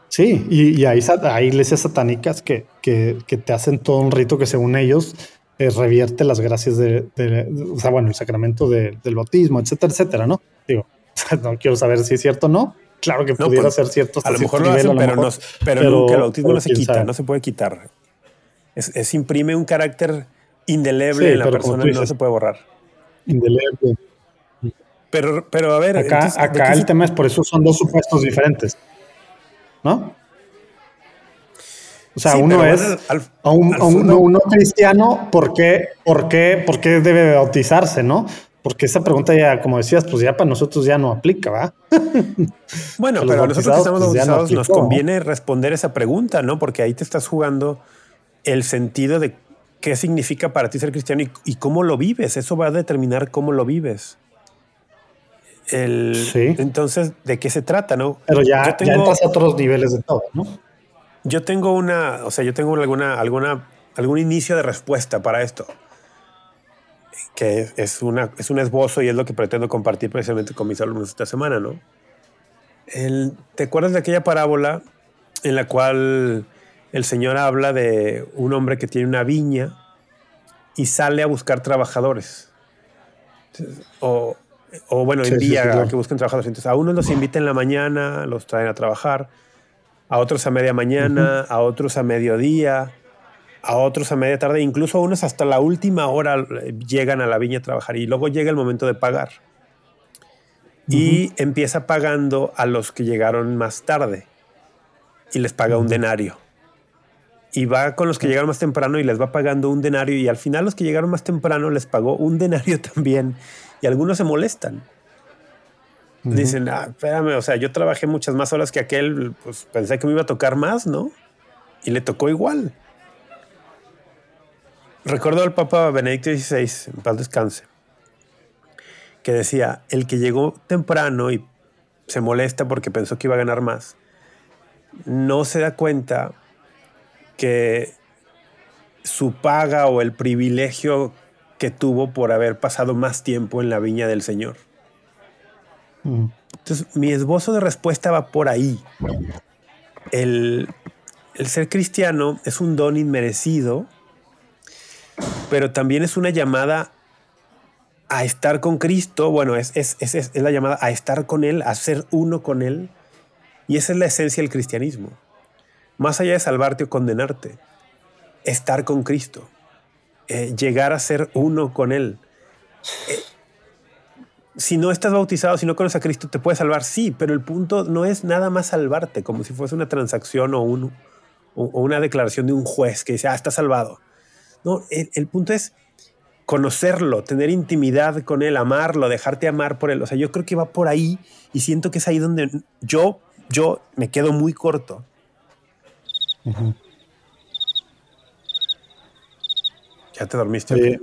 sí, y, hay, iglesias satánicas que, que, te hacen todo un rito que según ellos eh, revierte las gracias de, o sea, bueno, el sacramento del bautismo, etcétera, etcétera, ¿no? Digo, [laughs] no quiero saber si es cierto o no. Claro que pudiera pues, ser cierto. Hasta a lo mejor lo hacen, pero, pero, nunca el bautismo no se quita, no se puede quitar. Es, imprime un carácter indeleble en la persona y no se puede borrar. Indeleble. Pero, pero a ver. Acá, acá el tema es por eso son dos supuestos diferentes. ¿No? O sea, uno es a un, cristiano, ¿por qué, por, qué, ¿por qué debe bautizarse, no? Porque esa pregunta ya, como decías, pues ya para nosotros ya no aplica, ¿va? [laughs] Bueno, pero nosotros que estamos pues bautizados nos conviene responder esa pregunta, ¿no? Porque ahí te estás jugando el sentido de qué significa para ti ser cristiano y, y cómo lo vives. Eso va a determinar cómo lo vives. El, Entonces, ¿de qué se trata, no? Pero ya, ya entras a otros niveles de todo, ¿no? Yo tengo una, o sea, yo tengo alguna, alguna, algún inicio de respuesta para esto, que es, una, es un esbozo y es lo que pretendo compartir precisamente con mis alumnos esta semana, ¿no? El, ¿Te acuerdas de aquella parábola en la cual el Señor habla de un hombre que tiene una viña y sale a buscar trabajadores? O, o bueno, envía a que busquen trabajadores. Entonces, a unos los invita en la mañana, los traen a trabajar, a otros a media mañana, a otros a mediodía, a otros a media tarde, incluso a unos hasta la última hora eh, llegan a la viña a trabajar y luego llega el momento de pagar. Y empieza pagando a los que llegaron más tarde y les paga un denario. y va con los que llegaron más temprano y les va pagando un denario y al final los que llegaron más temprano les pagó un denario [laughs] también y algunos se molestan. Dicen, ah, espérame, o sea, yo trabajé muchas más horas que aquel, pues pensé que me iba a tocar más, ¿no? Y le tocó igual. Recuerdo al Papa Benedicto XVI, en paz descanse, que decía, el que llegó temprano y se molesta porque pensó que iba a ganar más, no se da cuenta que su paga o el privilegio que tuvo por haber pasado más tiempo en la viña del Señor. Entonces, mi esbozo de respuesta va por ahí. El, ser cristiano es un don inmerecido, pero también es una llamada a estar con Cristo. Bueno, es, es, es la llamada a estar con Él, a ser uno con Él. Y esa es la esencia del cristianismo más allá de salvarte o condenarte, estar con Cristo, eh, llegar a ser uno con Él. Eh, si no estás bautizado, si no conoces a Cristo, te puede salvar, sí, pero el punto no es nada más salvarte, como si fuese una transacción o, un, o, una declaración de un juez que dice, ah, está salvado. No, el, el punto es conocerlo, tener intimidad con Él, amarlo, dejarte amar por Él. O sea, yo creo que va por ahí y siento que es ahí donde yo, yo me quedo muy corto. ¿Ya te dormiste? Eh,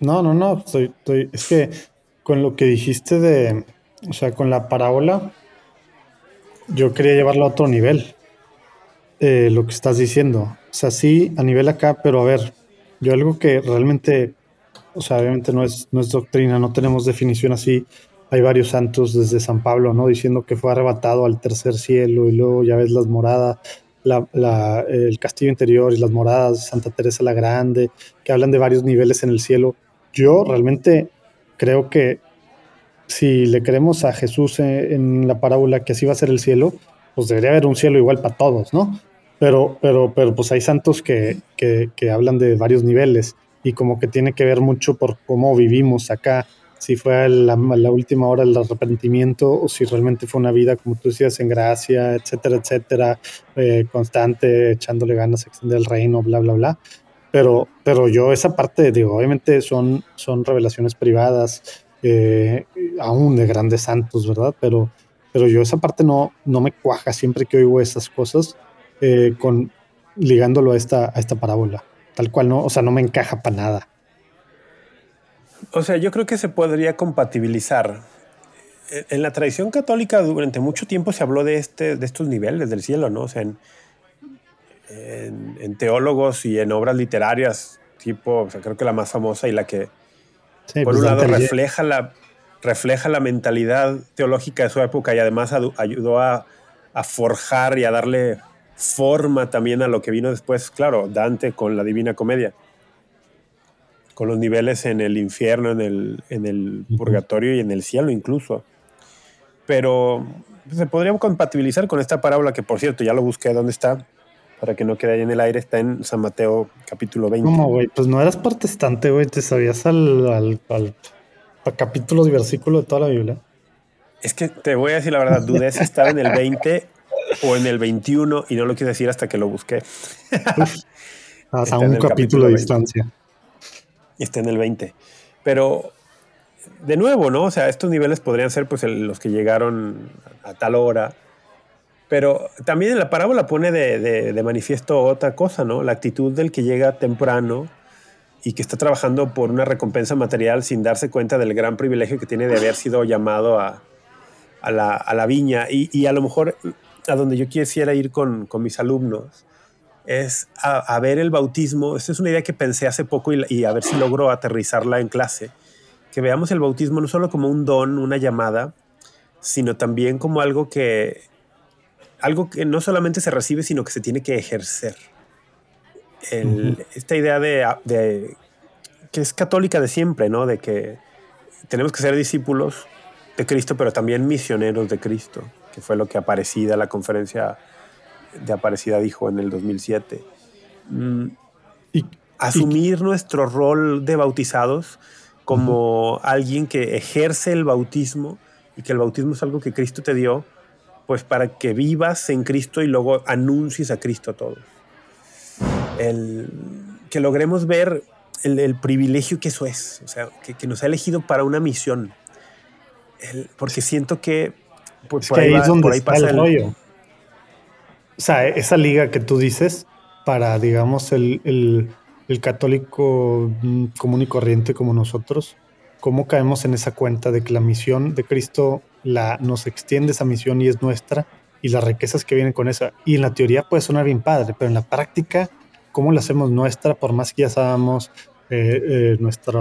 no, no, no. Estoy, estoy, es que con lo que dijiste de, o sea, con la parábola, yo quería llevarlo a otro nivel. Eh, lo que estás diciendo. O sea, sí, a nivel acá, pero a ver, yo algo que realmente, o sea, obviamente no es, no es doctrina, no tenemos definición así. Hay varios santos desde San Pablo, ¿no? Diciendo que fue arrebatado al tercer cielo y luego ya ves las moradas el castillo interior y las moradas Santa Teresa la Grande, que hablan de varios niveles en el cielo. Yo realmente creo que si le creemos a Jesús en, la parábola que así va a ser el cielo, pues debería haber un cielo igual para todos, ¿no? Pero, pero, pero pues hay santos que, que, que hablan de varios niveles y como que tiene que ver mucho por cómo vivimos acá si fue la, la, última hora del arrepentimiento o si realmente fue una vida, como tú decías, en gracia, etcétera, etcétera, eh, constante, echándole ganas a extender el reino, bla, bla, bla. Pero, pero yo esa parte, digo, obviamente son, son revelaciones privadas, eh, aún de grandes santos, ¿verdad? Pero, pero yo esa parte no, no me cuaja siempre que oigo esas cosas eh, con, ligándolo a esta, a esta parábola. Tal cual, ¿no? O sea, no me encaja para nada. O sea, yo creo que se podría compatibilizar. En la tradición católica durante mucho tiempo se habló de, este, de estos niveles del cielo, ¿no? O sea, en, teólogos y en obras literarias, tipo, o sea, creo que la más famosa y la que, por pues un lado, refleja la, refleja la mentalidad teológica de su época y además ayudó a, a forjar y a darle forma también a lo que vino después, claro, Dante con la Divina Comedia con los niveles en el infierno, en el, en el purgatorio y en el cielo incluso. Pero se podría compatibilizar con esta parábola que, por cierto, ya lo busqué, ¿dónde está? Para que no quede ahí en el aire, está en San Mateo capítulo 20. ¿Cómo, güey? Pues no eras protestante, güey, te sabías al, al, al, capítulo y versículo de toda la Biblia. Es que te voy a decir la verdad, dudé si estaba en el 20 o en el 21 y no lo quise decir hasta que lo busqué. [laughs] a un capítulo de distancia y está en el 20. Pero de nuevo, ¿no? O sea, estos niveles podrían ser pues los que llegaron a tal hora. Pero también en la parábola pone de, manifiesto otra cosa, ¿no? La actitud del que llega temprano y que está trabajando por una recompensa material sin darse cuenta del gran privilegio que tiene de haber sido llamado a, la, viña. Y, a lo mejor a donde yo quisiera ir con, mis alumnos es a, ver el bautismo. Esta es una idea que pensé hace poco y, a ver si logro aterrizarla en clase. Que veamos el bautismo no solo como un don, una llamada, sino también como algo que, algo que no solamente se recibe, sino que se tiene que ejercer. Esta idea de, que es católica de siempre, ¿no? De que tenemos que ser discípulos de Cristo, pero también misioneros de Cristo, que fue lo que aparecida la conferencia de Aparecida dijo en el 2007. Mm, y, asumir nuestro rol de bautizados como alguien que ejerce el bautismo y que el bautismo es algo que Cristo te dio, pues para que vivas en Cristo y luego anuncies a Cristo a todos. el, que logremos ver el, privilegio que eso es, o sea, que, nos ha elegido para una misión. porque siento que, pues, por, ahí, es donde está el rollo. O sea, esa liga que tú dices para, digamos, el, el católico mm, común y corriente como nosotros, cómo caemos en esa cuenta de que la misión de Cristo la, nos extiende esa misión y es nuestra y las riquezas que vienen con esa. Y en la teoría puede sonar bien padre, pero en la práctica, ¿cómo la hacemos nuestra? Por más que ya sabemos eh, eh, nuestra,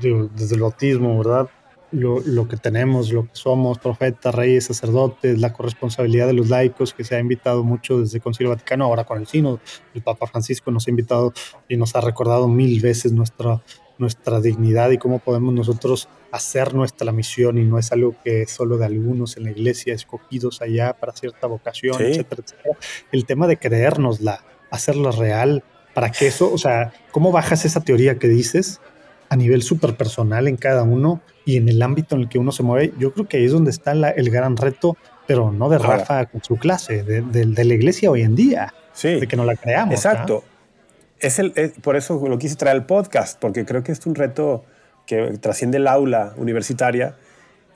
desde el bautismo, ¿verdad? Lo, que tenemos, lo que somos, profetas, reyes, sacerdotes, la corresponsabilidad de los laicos, que se ha invitado mucho desde el Concilio Vaticano, ahora con el Sino, el Papa Francisco nos ha invitado y nos ha recordado mil veces nuestra, nuestra dignidad y cómo podemos nosotros hacer nuestra misión y no es algo que es solo de algunos en la iglesia, escogidos allá para cierta vocación, etcétera, etcétera. El tema de creérnosla, hacerla real, para que eso, o sea, ¿cómo bajas esa teoría que dices a nivel súper personal en cada uno y en el ámbito en el que uno se mueve? Yo creo que ahí es donde está el gran reto, pero no de Rafa con su clase, de, la iglesia hoy en día, sí. de que no la creamos. Exacto es el, por eso lo quise traer al podcast, porque creo que es un reto que trasciende el aula universitaria.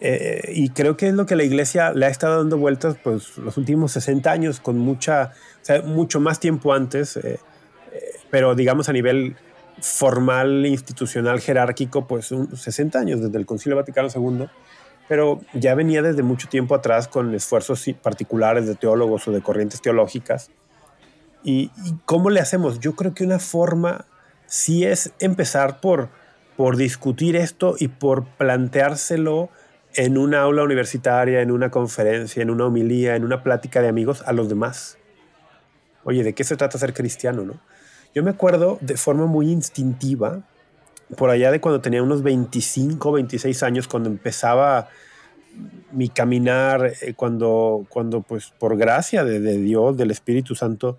Eh, y creo que es lo que la iglesia le ha estado dando vueltas pues, los últimos 60 años, con mucha, o sea, mucho más tiempo antes, eh, eh, pero digamos a nivel formal, institucional, jerárquico, pues 60 años desde el Concilio Vaticano II, pero ya venía desde mucho tiempo atrás con esfuerzos particulares de teólogos o de corrientes teológicas ¿Y, cómo le hacemos? Yo creo que una forma sí es empezar por, por discutir esto y por planteárselo en una aula universitaria, en una conferencia, en una homilía, en una plática de amigos a los demás. Oye, ¿de qué se trata ser cristiano, no? Yo me acuerdo de forma muy instintiva, por allá de cuando tenía unos 25, 26 años, cuando empezaba mi caminar, eh, cuando, cuando pues por gracia de, de Dios, del Espíritu Santo,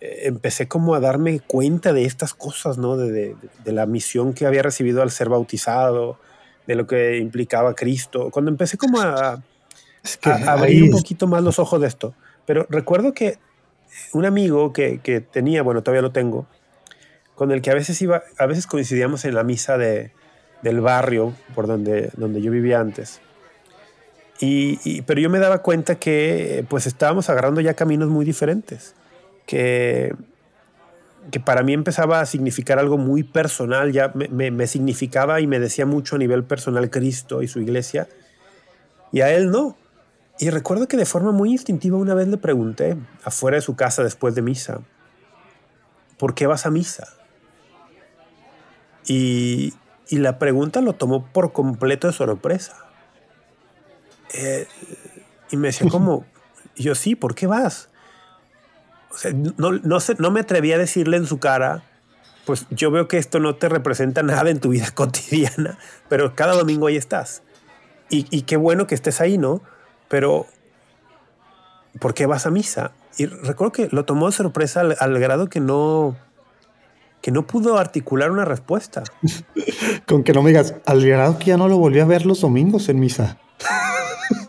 eh, empecé como a darme cuenta de estas cosas, ¿no? De, la misión que había recibido al ser bautizado, de lo que implicaba Cristo. Cuando empecé como a, abrir un poquito más los ojos de esto. Pero recuerdo que un amigo que, tenía, bueno, todavía lo tengo, con el que a veces iba, a veces coincidíamos en la misa de, del barrio por donde, donde yo vivía antes. Y, pero yo me daba cuenta que pues estábamos agarrando ya caminos muy diferentes que, que para mí empezaba a significar algo muy personal, ya me, significaba y me decía mucho a nivel personal Cristo y su iglesia, y a él no. Y recuerdo que de forma muy instintiva una vez le pregunté, afuera de su casa después de misa, ¿por qué vas a misa? Y, y la pregunta lo tomó por completo de sorpresa. Eh, y me decía, [laughs] ¿cómo? Y yo, sí, ¿por qué vas? no, no, no me atreví a decirle en su cara, pues yo veo que esto no te representa nada en tu vida [laughs] cotidiana, pero cada domingo ahí estás. Y, qué bueno que estés ahí, ¿no? Pero, ¿por qué vas a misa? Y recuerdo que lo tomó de sorpresa al, grado que no, que no pudo articular una respuesta. [laughs] Con que no me digas, al grado que ya no lo volví a ver los domingos en misa. [laughs]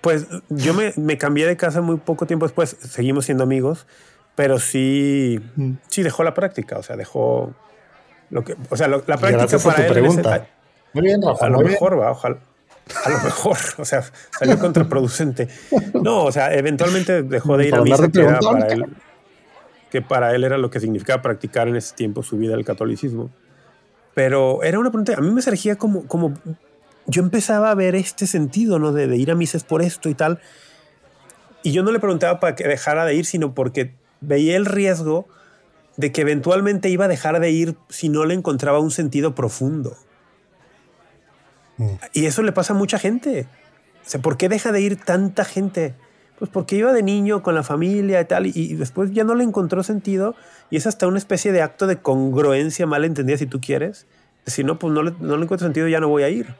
Pues yo me, cambié de casa muy poco tiempo después, seguimos siendo amigos, pero sí, mm. sí dejó la práctica, o sea, dejó lo que, o sea, la práctica para él pregunta. muy bien, Rafa. A lo mejor va, ojalá. A lo mejor, [laughs] o sea, salió contraproducente. No, o sea, eventualmente dejó de ir a misa, que para él, que para él era lo que significaba practicar en ese tiempo su vida el catolicismo. Pero era una pregunta, a mí me surgía como, como yo empezaba a ver este sentido, ¿no? De, ir a misas por esto y tal. Y yo no le preguntaba para que dejara de ir, sino porque veía el riesgo de que eventualmente iba a dejar de ir si no le encontraba un sentido profundo. Y eso le pasa a mucha gente. O sea, ¿por qué deja de ir tanta gente? Pues porque iba de niño con la familia y tal, y, después ya no le encontró sentido, y es hasta una especie de acto de congruencia mal entendida si tú quieres. Si no, pues no le, no le encuentro sentido, ya no voy a ir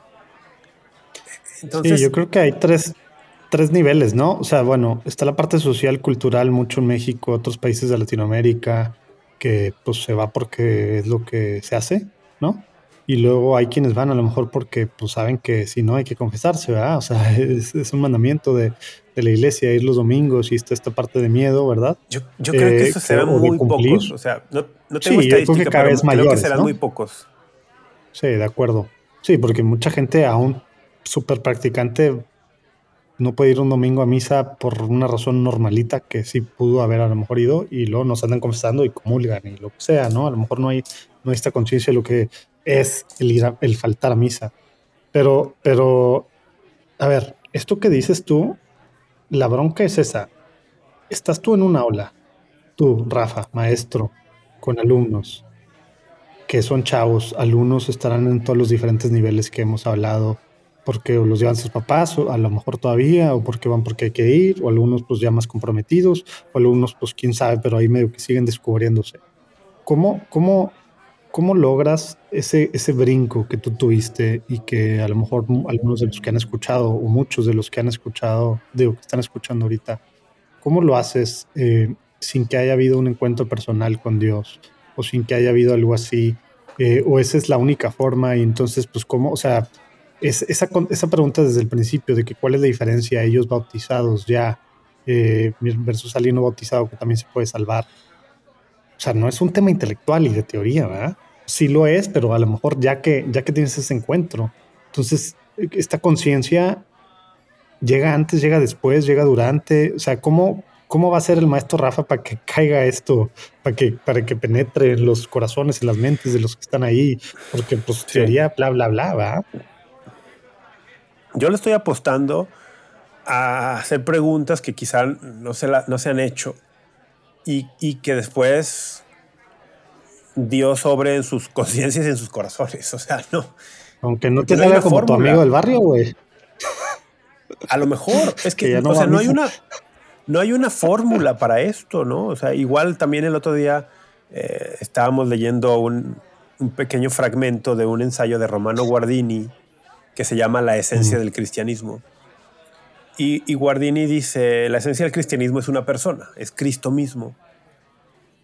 sí, yo creo que hay tres, tres niveles, ¿no? O sea, bueno, está la parte social, cultural, mucho en México, otros países de Latinoamérica, que pues se va porque es lo que se hace, ¿no? Y luego hay quienes van a lo mejor porque pues saben que si no hay que confesarse, ¿verdad? O sea, [laughs] es, un mandamiento de, la iglesia ir los domingos y está esta parte de miedo, ¿verdad? Yo, creo que eso serán muy pocos, o sea, no, no tengo sí, estadística, cada vez creo que serán muy pocos. Sí, de acuerdo. Sí, porque mucha gente aún súper practicante no puede ir un domingo a misa por una razón normalita que sí pudo haber a lo mejor ido y luego nos andan confesando y comulgan y lo que sea, ¿no? A lo mejor no hay, no hay esta conciencia de lo que es el, ir el faltar a misa. Pero, pero, a ver, esto que dices tú, la bronca es esa. Estás tú en una aula, tú, Rafa, maestro, con alumnos, que son chavos, alumnos estarán en todos los diferentes niveles que hemos hablado, porque los llevan sus papás, o a lo mejor todavía, o porque van porque hay que ir, o algunos pues ya más comprometidos, o algunos pues quién sabe, pero ahí medio que siguen descubriéndose. ¿Cómo, cómo, cómo logras ese, ese brinco que tú tuviste y que a lo mejor algunos de los que han escuchado, o muchos de los que han escuchado, digo, que están escuchando ahorita, ¿cómo lo haces eh, sin que haya habido un encuentro personal con Dios? O sin que haya habido algo así, eh, o esa es la única forma, y entonces, pues, ¿cómo? O sea, es, esa, esa pregunta desde el principio de que cuál es la diferencia ellos bautizados ya eh, versus alguien no bautizado que también se puede salvar. O sea, no es un tema intelectual y de teoría, ¿verdad? Sí lo es, pero a lo mejor ya que, ya que tienes ese encuentro, entonces esta conciencia llega antes, llega después, llega durante, o sea, ¿cómo, cómo va a ser el maestro Rafa para que caiga esto, para que, para que penetre en los corazones y las mentes de los que están ahí? Porque pues teoría, bla, bla, bla, ¿verdad? Yo le estoy apostando a hacer preguntas que quizá no se, no se han hecho y, que después Dios sobre en sus [laughs] conciencias y en sus corazones. O sea, no. Aunque no te salga como tu amigo del barrio, güey. A lo mejor. Es que, no, o sea, no hay una, no hay una fórmula para esto, ¿no? O sea, igual también el otro día eh, estábamos leyendo un, un, pequeño fragmento de un ensayo de Romano Guardini que se llama La esencia del cristianismo. Y, Guardini dice, la esencia del cristianismo es una persona, es Cristo mismo.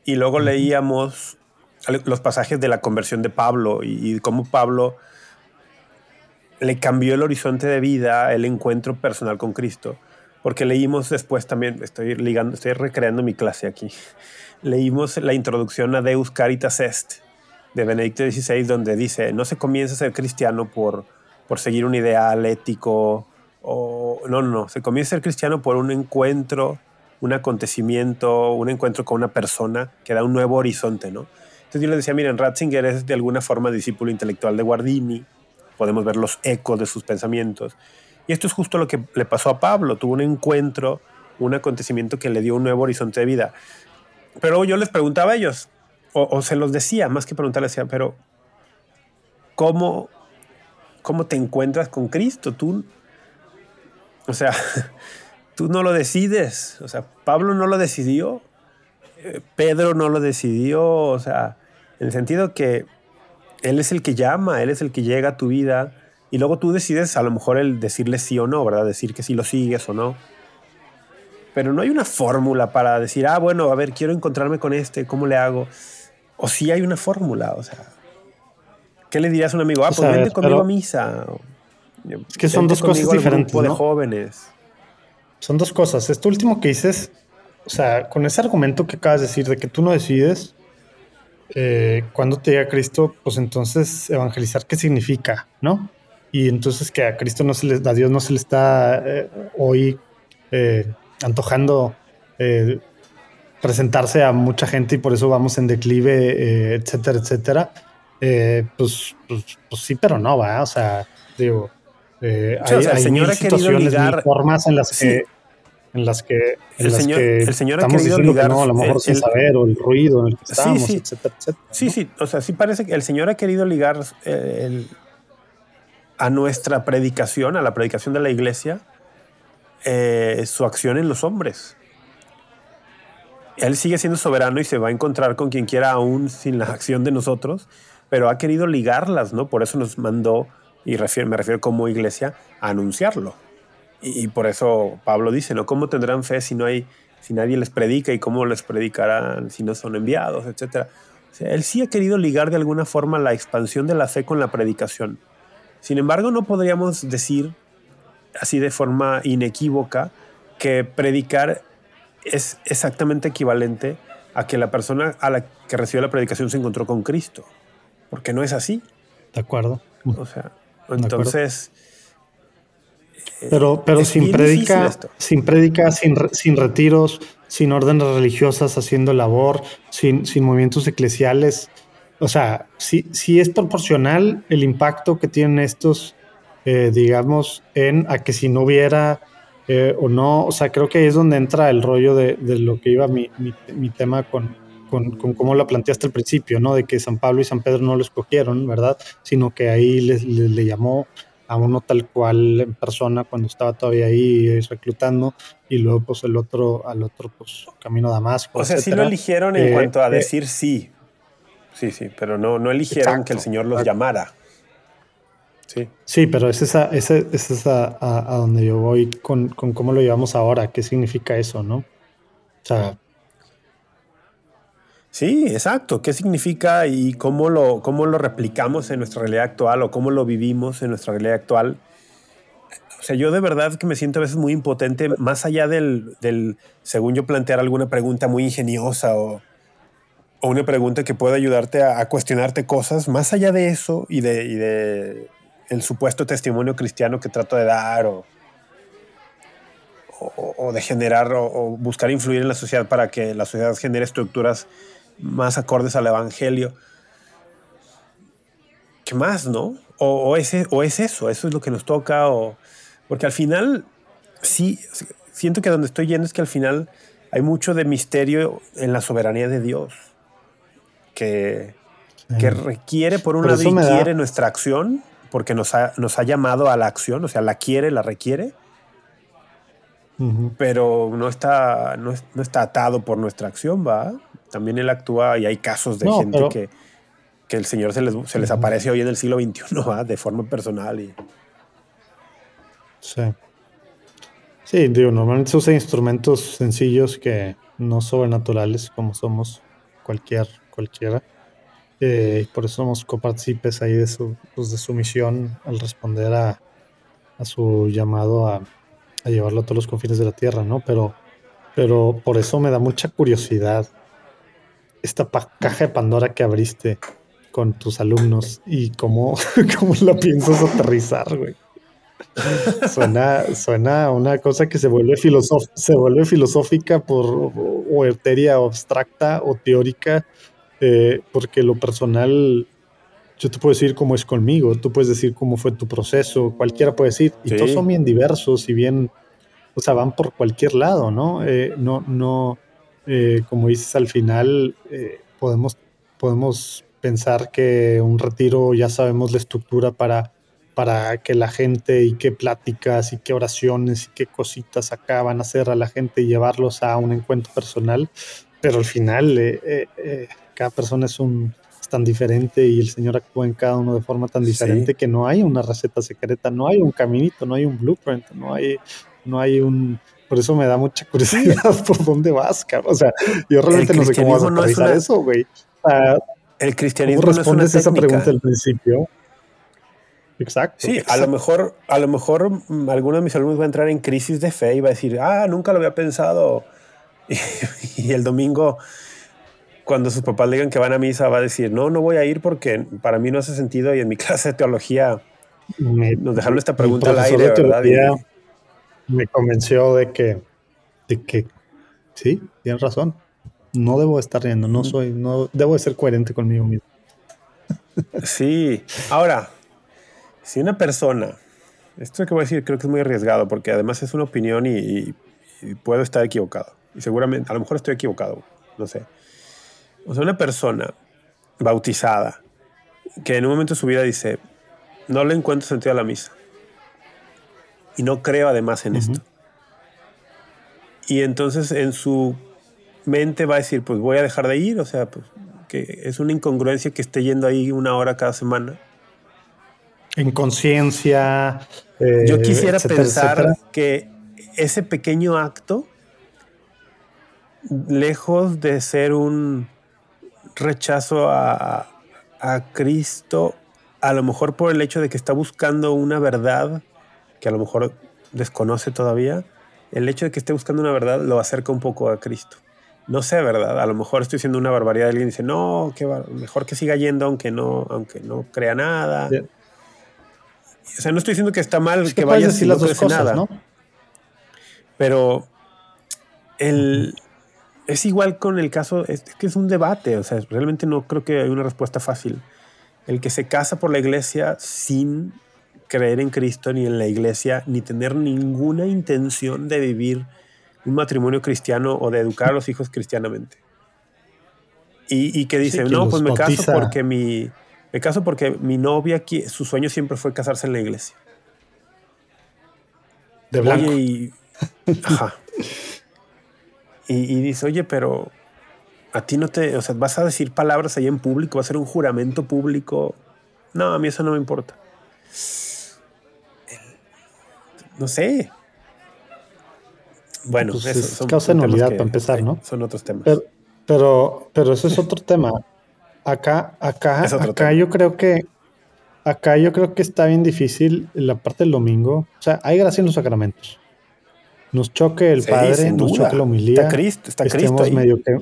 Y luego leíamos los pasajes de la conversión de Pablo y, cómo Pablo le cambió el horizonte de vida, el encuentro personal con Cristo. Porque leímos después también, estoy ligando, estoy recreando mi clase aquí. Leímos la introducción a Deus Caritas Est de Benedicto XVI, donde dice: No se comienza a ser cristiano por, por seguir un ideal ético o no, no, se comienza a ser cristiano por un encuentro, un acontecimiento, un encuentro con una persona que da un nuevo horizonte, ¿no? Entonces yo le decía, miren, Ratzinger es de alguna forma discípulo intelectual de Guardini, podemos ver los ecos de sus pensamientos. Y esto es justo lo que le pasó a Pablo, tuvo un encuentro, un acontecimiento que le dio un nuevo horizonte de vida. Pero yo les preguntaba a ellos, o, o se los decía, más que preguntarles, decía, pero ¿cómo cómo te encuentras con Cristo. Tú, o sea, [laughs] tú no lo decides. O sea, Pablo no lo decidió. Eh, Pedro no lo decidió. O sea, en el sentido que Él es el que llama, Él es el que llega a tu vida. Y luego tú decides a lo mejor el decirle sí o no, ¿verdad? Decir que sí lo sigues o no. Pero no hay una fórmula para decir, ah, bueno, a ver, quiero encontrarme con este, ¿cómo le hago? O sí hay una fórmula, o sea, ¿Qué le dirías a un amigo? Ah, pues, vente conmigo a misa. Es que son dos cosas diferentes. de jóvenes. Son dos cosas. Esto último que dices, o sea, con ese argumento que acabas de decir de que tú no decides eh, cuando te llega Cristo, pues entonces evangelizar, ¿qué significa? ¿No? Y entonces que a Cristo no se le, a Dios no se le está eh, hoy eh, antojando presentarse a mucha gente y por eso vamos en declive, etcétera, etcétera eh, pues, pues, pues, sí, pero no, va. O sea, digo, eh, hay, el señor ha situaciones, ligar, formas en las que. En las que, el, señor, el señor ha querido ligar. no, a lo mejor sin saber, o el ruido en el que estamos, sí, sí. etcétera, etcétera. Sí, sí. O sea, sí parece que el señor ha querido ligar eh, a nuestra predicación, a la predicación de la iglesia, su acción en los hombres él sigue siendo soberano y se va a encontrar con quien quiera aún sin la acción de nosotros, pero ha querido ligarlas, ¿no? Por eso nos mandó, y me refiero como iglesia, a anunciarlo. Y, por eso Pablo dice, ¿no? ¿Cómo tendrán fe si no hay, si nadie les predica y cómo les predicarán si no son enviados, etcétera? él sí ha querido ligar de alguna forma la expansión de la fe con la predicación. Sin embargo, no podríamos decir así de forma inequívoca que predicar es exactamente equivalente a que la persona a la que recibió la predicación se encontró con Cristo, porque no es así. De acuerdo. O sea, entonces... Pero, pero sin, prédica, sin prédica, sin, sin retiros, sin órdenes religiosas haciendo labor, sin, sin movimientos eclesiales. O sea, si, si es proporcional el impacto que tienen estos, eh, digamos, en a que si no hubiera eh, o no, o sea, creo que ahí es donde entra el rollo de, de lo que iba mi, mi, mi tema con, con, con, cómo lo planteaste al principio, ¿no? De que San Pablo y San Pedro no lo escogieron, ¿verdad? Sino que ahí le, le llamó a uno tal cual en persona cuando estaba todavía ahí reclutando y luego pues el otro al otro pues camino a Damasco. O sea, sí lo eligieron en eh, cuanto a eh, decir sí. Sí, sí, pero no, no eligieron que el Señor los llamara. Sí. Sí, pero es esa, es esa a, a, donde yo voy con, con cómo lo llevamos ahora, qué significa eso, ¿no? O sea, Sí, exacto. ¿Qué significa y cómo lo, cómo lo replicamos en nuestra realidad actual o cómo lo vivimos en nuestra realidad actual? O sea, yo de verdad que me siento a veces muy impotente, más allá del, del según yo, plantear alguna pregunta muy ingeniosa o, o una pregunta que pueda ayudarte a, cuestionarte cosas, más allá de eso y de, el supuesto testimonio cristiano que trato de dar o, o, o de generar o, o buscar influir en la sociedad para que la sociedad genere estructuras más acordes al Evangelio. ¿Qué más, no? O, o, es, o es eso, eso es lo que nos toca, o, porque al final, sí, siento que donde estoy yendo es que al final hay mucho de misterio en la soberanía de Dios, que, sí. que requiere, por un lado, y quiere da... nuestra acción, porque nos ha, nos ha llamado a la acción, o sea, la quiere, la requiere, pero no está, no, no, está atado por nuestra acción, ¿va? También él actúa y hay casos de no, gente pero... que, que, el Señor se les, se les, aparece hoy en el siglo XXI [laughs] de forma personal. Y... Sí. Sí, digo, normalmente se usan instrumentos sencillos que no sobrenaturales como somos cualquier, cualquiera. Eh, por eso somos copartícipes ahí de su, pues de su misión al responder a, a su llamado a, a, llevarlo a todos los confines de la tierra, ¿no? Pero, pero por eso me da mucha curiosidad esta caja de Pandora que abriste con tus alumnos y cómo, [laughs] cómo la piensas aterrizar, güey. Suena, suena una cosa que se vuelve, se vuelve filosófica por, o o abstracta o teórica, eh, porque lo personal, yo te puedo decir cómo es conmigo, tú puedes decir cómo fue tu proceso, cualquiera puede decir, y sí. todos son bien diversos y bien, o sea, van por cualquier lado, ¿no? Eh, no, no, eh, como dices, al final eh, podemos, podemos pensar que un retiro ya sabemos la estructura para, para que la gente y qué pláticas y qué oraciones y qué cositas acá van a hacer a la gente y llevarlos a un encuentro personal, pero al final eh, eh cada persona es un tan diferente y el Señor actúa en cada uno de forma tan diferente sí. que no hay una receta secreta, no hay un caminito, no hay un blueprint, no hay, no hay un, por eso me da mucha curiosidad [laughs] por dónde vas, cabrón. O sea, yo realmente no sé cómo vas a no una... eso, güey. Uh, el cristianismo ¿Cómo respondes no esa pregunta al principio? Exacto. Sí, exacto. a lo mejor, a lo mejor mm, alguno de mis alumnos va a entrar en crisis de fe y va a decir, ah, nunca lo había pensado. [laughs] Y, y el domingo, cuando sus papás le digan que van a misa, va a decir, no, no voy a ir porque para mí no hace sentido y en mi [laughs] clase de teología me, nos dejaron esta pregunta al aire, ¿verdad? Me convenció de que, de que sí, tienes razón. No debo estar riendo, no soy, no debo de ser coherente conmigo mismo. Sí, ahora, si una persona, esto que voy a decir creo que es muy arriesgado porque además es una opinión y, y, y puedo estar equivocado. Y seguramente, a lo mejor estoy equivocado, no sé. O sea, una persona bautizada que en un momento de su vida dice, no le encuentro sentido a la misa y no creo además en uh -huh. esto. Y entonces en su mente va a decir, pues voy a dejar de ir, o sea, pues que es una incongruencia que esté yendo ahí una hora cada semana. En conciencia. Eh, Yo quisiera etcétera, pensar etcétera. que ese pequeño acto, lejos de ser un, rechazo a, a Cristo, a lo mejor por el hecho de que está buscando una verdad que a lo mejor desconoce todavía, el hecho de que esté buscando una verdad lo acerca un poco a Cristo. No sé, ¿verdad? A lo mejor estoy diciendo una barbaridad. Alguien dice, no, que mejor que siga yendo aunque no, aunque no crea nada. O sea, no estoy diciendo que está mal que, vaya decir las dos cosas, nada. ¿no? Pero el, es igual con el caso, es que es un debate, o sea, realmente no creo que hay una respuesta fácil. El que se casa por la iglesia sin creer en Cristo ni en la iglesia, ni tener ninguna intención de vivir un matrimonio cristiano o de educar a los hijos cristianamente. Y, que dice, no, pues me caso porque mi, me caso porque mi novia, su sueño siempre fue casarse en la iglesia. De blanco. y, ajá. Y, dice, oye, pero a ti no te, o sea, vas a decir palabras ahí en público, va a ser un juramento público. No, a mí eso no me importa. No sé. Bueno, pues eso es causa nulidad para empezar, ¿no? Son otros temas. Pero, pero, eso es otro tema. Acá, acá, acá yo creo que acá yo creo que está bien difícil la parte del domingo. O sea, hay gracia en los sacramentos. Nos choque el Padre, nos choque la humildad. Está Cristo, está Cristo ahí. Medio que,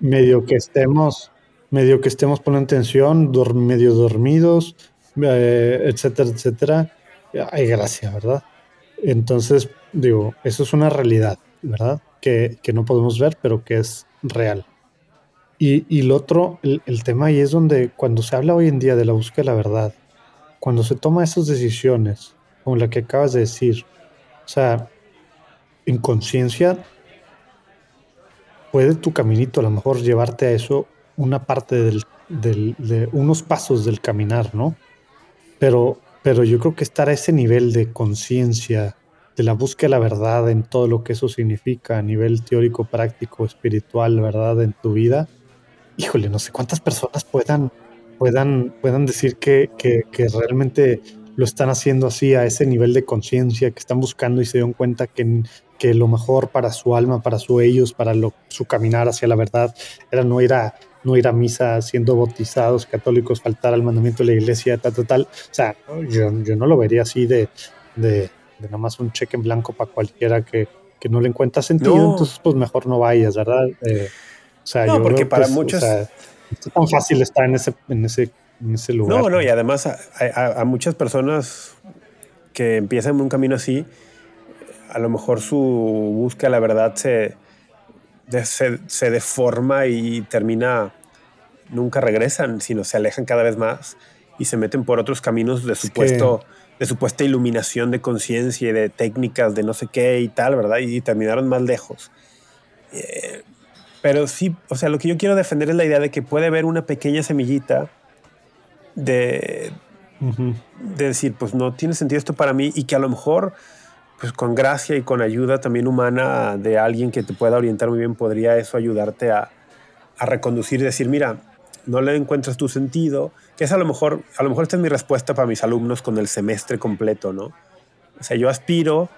medio que estemos, medio que estemos poniendo atención, medio dormidos, eh, etcétera, etcétera. Hay gracia, ¿verdad? Entonces, digo, eso es una realidad, ¿verdad? Que, no podemos ver, pero que es real. Y, y lo otro, el, tema ahí es donde cuando se habla hoy en día de la búsqueda de la verdad, cuando se toma esas decisiones, como la que acabas de decir, o sea, en conciencia, puede tu caminito a lo mejor llevarte a eso una parte del, de unos pasos del caminar, ¿no? Pero, pero yo creo que estar a ese nivel de conciencia, de la búsqueda de la verdad en todo lo que eso significa a nivel teórico, práctico, espiritual, verdad, en tu vida, híjole, no sé cuántas personas puedan, puedan, puedan decir que, que, realmente lo están haciendo así a ese nivel de conciencia, que están buscando y se dan cuenta que, que lo mejor para su alma, para su ellos, para su caminar hacia la verdad, era no ir a, no ir a misa siendo bautizados católicos, faltar al mandamiento de la iglesia, tal, tal, tal. O sea, yo, yo no lo vería así de, de, de nada más un cheque en blanco para cualquiera que, que no le encuentra sentido, entonces pues mejor no vayas, ¿verdad? Eh, o sea, no, porque para muchos... es tan fácil estar en ese, en ese, en ese lugar. No, no, y además a, a, muchas personas que empiezan un camino así, a lo mejor su búsqueda la verdad se, se, se, deforma y termina, nunca regresan, sino se alejan cada vez más y se meten por otros caminos de supuesto de supuesta iluminación de conciencia y de técnicas de no sé qué y tal, ¿verdad? Y, terminaron más lejos. Eh, pero sí, o sea, lo que yo quiero defender es la idea de que puede haber una pequeña semillita de, de decir, pues no tiene sentido esto para mí y que a lo mejor, pues con gracia y con ayuda también humana de alguien que te pueda orientar muy bien, podría eso ayudarte a, reconducir y decir, mira, no le encuentras tu sentido, que es a lo mejor, a lo mejor esta es mi respuesta para mis alumnos con el semestre completo, ¿no? O sea, yo aspiro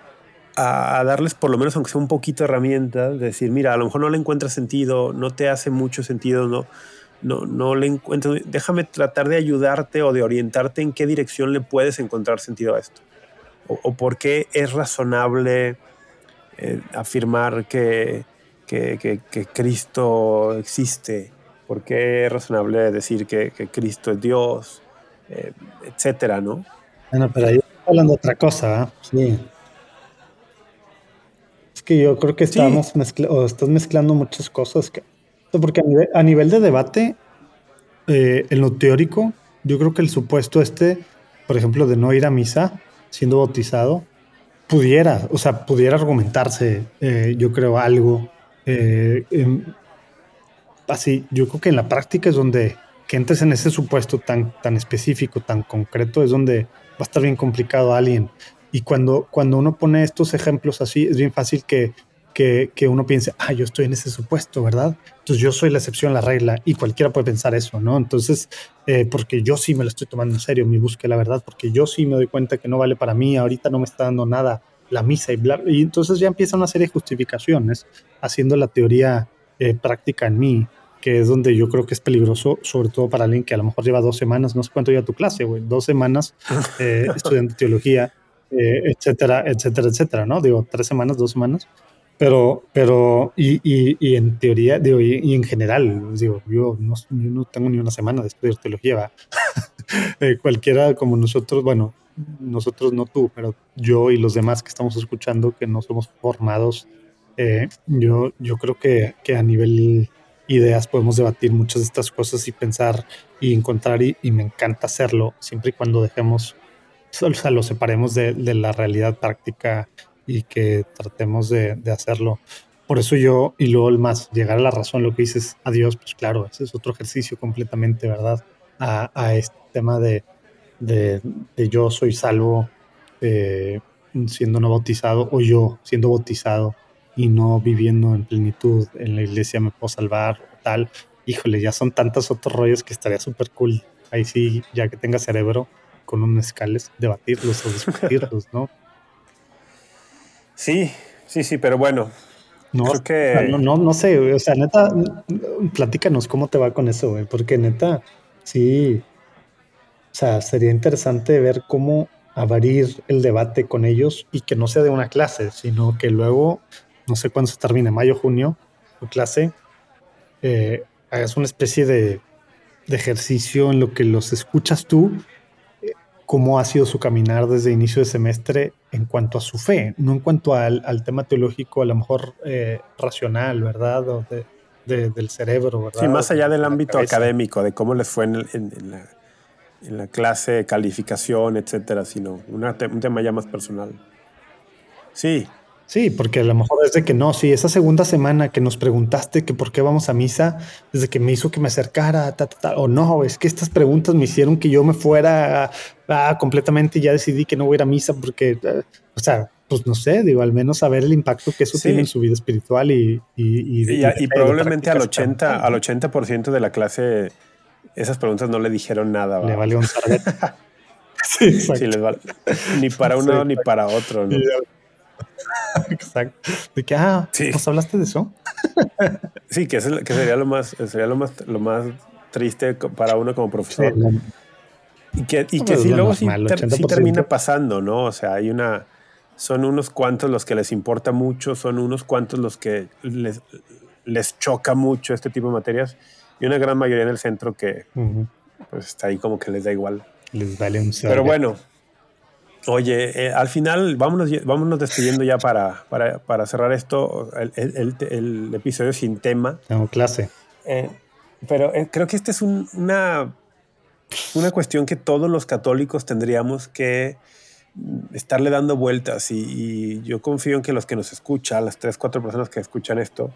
a, darles por lo menos, aunque sea un poquito herramientas, de decir, mira, a lo mejor no le encuentras sentido, no te hace mucho sentido, no, no, no le encuentro, déjame tratar de ayudarte o de orientarte en qué dirección le puedes encontrar sentido a esto. O, por qué es razonable eh, afirmar que, que, que, que Cristo existe ¿Por qué es razonable decir que, Cristo es Dios? Eh, etcétera, ¿no? Bueno, pero ahí está hablando de otra cosa, ¿eh? Sí. Es que yo creo que estamos o estás mezclando muchas cosas. Que, porque a nivel, de debate, eh, en lo teórico, yo creo que el supuesto este, por ejemplo, de no ir a misa siendo bautizado, pudiera, o sea, pudiera argumentarse, eh, yo creo, algo así, yo creo que en la práctica es donde que entres en ese supuesto tan, tan específico, tan concreto, es donde va a estar bien complicado a alguien. Y cuando, cuando uno pone estos ejemplos así, es bien fácil que, que, que, uno piense, ah, yo estoy en ese supuesto, ¿verdad? Entonces yo soy la excepción, la regla, y cualquiera puede pensar eso, ¿no? Entonces, eh, porque yo sí me lo estoy tomando en serio, mi búsqueda, la verdad, porque yo sí me doy cuenta que no vale para mí, ahorita no me está dando nada la misa y bla, y entonces ya empieza una serie de justificaciones haciendo la teoría eh, práctica en mí que es donde yo creo que es peligroso, sobre todo para alguien que a lo mejor lleva dos semanas, no sé cuánto lleva tu clase, güey, dos semanas [laughs] eh, estudiando teología, eh, etcétera, etcétera, etcétera, ¿no? Digo, tres semanas, dos semanas. Pero, pero, y, y, y en teoría, digo, y, en general, digo, yo no, yo no, tengo ni una semana de estudiar teología, [laughs] eh, cualquiera como nosotros, bueno, nosotros no tú, pero yo y los demás que estamos escuchando, que no somos formados, eh, yo, yo creo que, que, a nivel ideas podemos debatir muchas de estas cosas y pensar y encontrar, y, y me encanta hacerlo, siempre y cuando dejemos, o sea, lo separemos de, de la realidad práctica y que tratemos de, de, hacerlo. Por eso yo, y luego el más, llegar a la razón, lo que dices, adiós, pues claro, ese es otro ejercicio completamente, ¿verdad? A, a este tema de, de, de, yo soy salvo eh, siendo no bautizado o yo siendo bautizado y no viviendo en plenitud en la iglesia me puedo salvar o tal. Híjole, ya son tantos otros rollos que estaría súper cool. Ahí sí, ya que tenga cerebro con un escales, debatirlos o discutirlos, ¿no? Sí, sí, sí, pero bueno. No, que... no, no, no sé, o sea, neta, platícanos cómo te va con eso, güey, porque neta, sí, o sea, sería interesante ver cómo abrir el debate con ellos y que no sea de una clase, sino que luego, no sé cuándo se termine, mayo, junio, tu clase, eh, hagas una especie de, de ejercicio en lo que los escuchas tú cómo ha sido su caminar desde inicio de semestre en cuanto a su fe, no en cuanto al, al tema teológico, a lo mejor eh, racional, ¿verdad? O de, de, del cerebro, ¿verdad? Sí, más allá del ámbito académico, de cómo les fue en, en, en, la, en la, clase, calificación, etcétera, sino una, un tema ya más personal. Sí, Sí, porque a lo mejor es de que no, sí, esa segunda semana que nos preguntaste que por qué vamos a misa, desde que me hizo que me acercara, ta, ta, ta, o no, es que estas preguntas me hicieron que yo me fuera ah, completamente y ya decidí que no voy a ir a misa porque, ah, o sea, pues no sé, digo, al menos saber el impacto que eso sí. tiene en su vida espiritual y... Y, y, y, y probablemente al 80, al 80% de la clase esas preguntas no le dijeron nada. Le valió un [laughs] sí, sí, les vale. Ni para uno sí, ni para otro. ¿no? [laughs] Exacto. De que, ah, sí. ¿pues hablaste de eso? [laughs] sí, que, es, que sería lo más, sería lo más, lo más triste para uno como profesor. Sí, no. Y que, y que sí, luego sí, ter, sí, termina pasando, ¿no? O sea, hay una. Son unos cuantos los que les importa mucho, son unos cuantos los que les, les choca mucho este tipo de materias, y una gran mayoría en el centro que uh -huh. pues está ahí como que les da igual. Les vale un Pero bueno, Oye, eh, al final, vámonos, vámonos despidiendo ya para, para, para cerrar esto, el, el, el, episodio sin tema. Tengo clase. Eh, pero eh, creo que esta es un, una, una cuestión que todos los católicos tendríamos que estarle dando vueltas y, y, yo confío en que los que nos escuchan, las tres, cuatro personas que escuchan esto,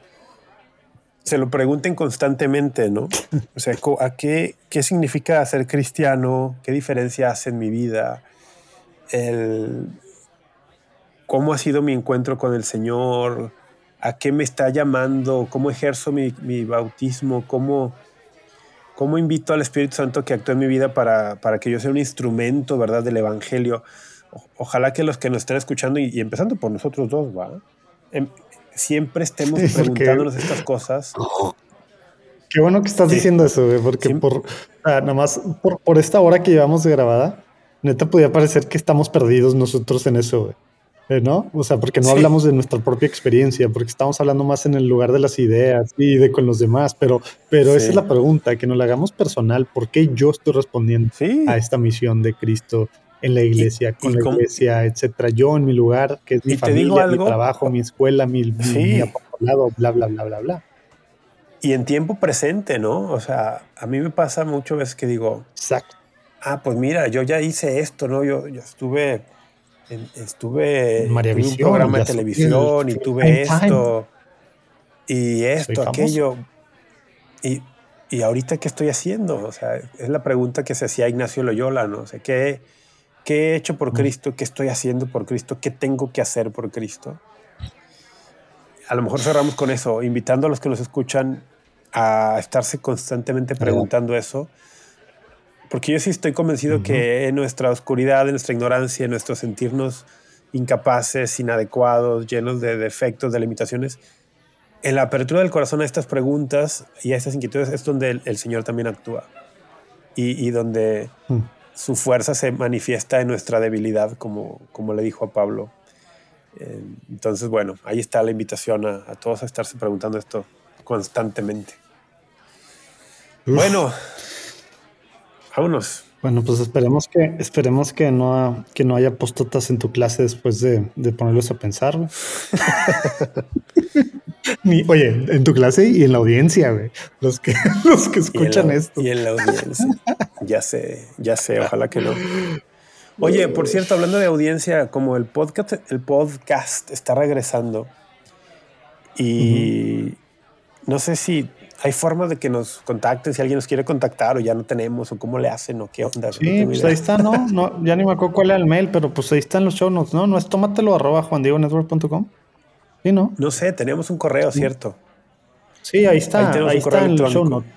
se lo pregunten constantemente, ¿no? [laughs] O sea, ¿a qué, qué significa ser cristiano? ¿Qué diferencia hace en mi vida? El cómo ha sido mi encuentro con el Señor, a qué me está llamando, cómo ejerzo mi, mi bautismo, cómo, cómo invito al Espíritu Santo que actúe en mi vida para, para que yo sea un instrumento, ¿verdad?, del Evangelio. O, ojalá que los que nos estén escuchando, y, y empezando por nosotros dos, ¿va? Em, siempre estemos sí, preguntándonos porque... estas cosas. Qué bueno que estás sí. diciendo eso, porque sí. por, ah, nada más por, por esta hora que llevamos de grabada, neta podía parecer que estamos perdidos nosotros en eso, eh, ¿no? O sea, porque no sí. hablamos de nuestra propia experiencia, porque estamos hablando más en el lugar de las ideas y de con los demás, pero, pero sí. esa es la pregunta, que nos la hagamos personal, ¿por qué yo estoy respondiendo sí. a esta misión de Cristo en la iglesia, con y la iglesia, etcétera? Yo en mi lugar, que es mi familia, mi trabajo, mi escuela, mi, mi, mi apostolado, bla, bla, bla, bla, bla. Y en tiempo presente, ¿no? O sea, a mí me pasa muchas veces que digo, Exacto ah, pues mira, yo ya hice esto, ¿no? Yo, yo estuve, en, estuve en un programa de televisión y tuve esto y esto, aquello. Y, y ahorita, ¿qué estoy haciendo? O sea, es la pregunta que se hacía Ignacio Loyola, ¿no? O sea, ¿qué, ¿qué he hecho por Cristo? ¿Qué estoy haciendo por Cristo? ¿Qué tengo que hacer por Cristo? A lo mejor cerramos con eso, invitando a los que nos escuchan a estarse constantemente preguntando eso porque yo sí estoy convencido uh -huh. que en nuestra oscuridad, en nuestra ignorancia, en nuestro sentirnos incapaces, inadecuados, llenos de defectos, de limitaciones, en la apertura del corazón a estas preguntas y a estas inquietudes es donde el, Señor también actúa y, donde mm. su fuerza se manifiesta en nuestra debilidad, como, como le dijo a Pablo. Eh, entonces, bueno, ahí está la invitación a, todos a estarse preguntando esto constantemente. Bueno, vámonos. Bueno, pues esperemos que, esperemos que no, que no haya postotas en tu clase después de, ponerlos a pensar. [laughs] oye, en tu clase y en la audiencia, güey. Los que, [laughs] los que escuchan esto. Y en la audiencia. ya sé, ya sé, ojalá que no. Oye, por cierto, hablando de audiencia, como el podcast, el podcast está regresando y no sé si hay formas de que nos contacten si alguien nos quiere contactar o ya no tenemos o cómo le hacen o qué onda. Sí, pues ahí está, ¿no? no ya ni me acuerdo cuál era el mail, pero pues ahí están los show notes, ¿no? No es tómatelo arroba juandiegonetwork.com. Sí, ¿no? No sé, teníamos un correo, ¿cierto? Sí, ahí está, ahí, está en los show notes.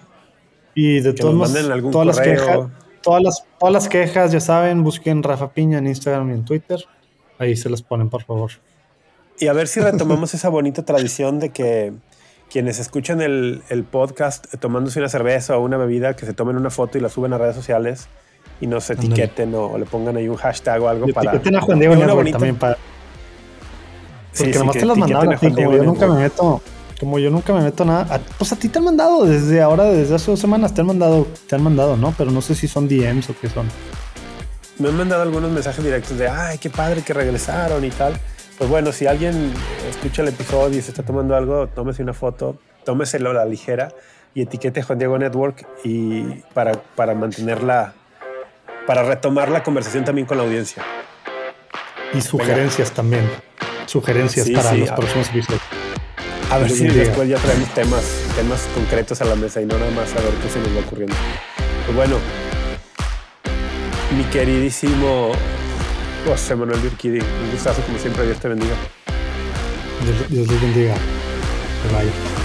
Y de todos todas las quejas, todas las, todas las quejas, ya saben, busquen Rafa Piña en Instagram y en Twitter. Ahí se las ponen, por favor. Y a ver si retomamos esa bonita tradición de que quienes escuchan el, podcast eh, tomándose una cerveza o una bebida, que se tomen una foto y la suben a redes sociales y nos etiqueten o, le pongan ahí un hashtag o algo para. Etiqueten a Juan Diego también para. Porque nomás te las mandaron como yo nunca me meto. Como yo nunca me meto nada. pues a ti te han mandado desde ahora, desde hace dos semanas, te han mandado, te han mandado, ¿no? Pero no sé si son DMs o qué son. Me han mandado algunos mensajes directos de ay, qué padre que regresaron y tal. Pues bueno, si alguien escucha el episodio y se está tomando algo, tómese una foto, tómeselo a la ligera y etiquete a Juan Diego Network y para, para mantenerla, para retomar la conversación también con la audiencia. Y sugerencias también. Sugerencias para los próximos episodios. A ver si después ya traemos temas, temas concretos a la mesa y no nada más a ver qué se nos va ocurriendo. Pues bueno, mi queridísimo José Manuel Virquidi, un gustazo como siempre, Dios te bendiga. Dios, Dios te bendiga. Bye.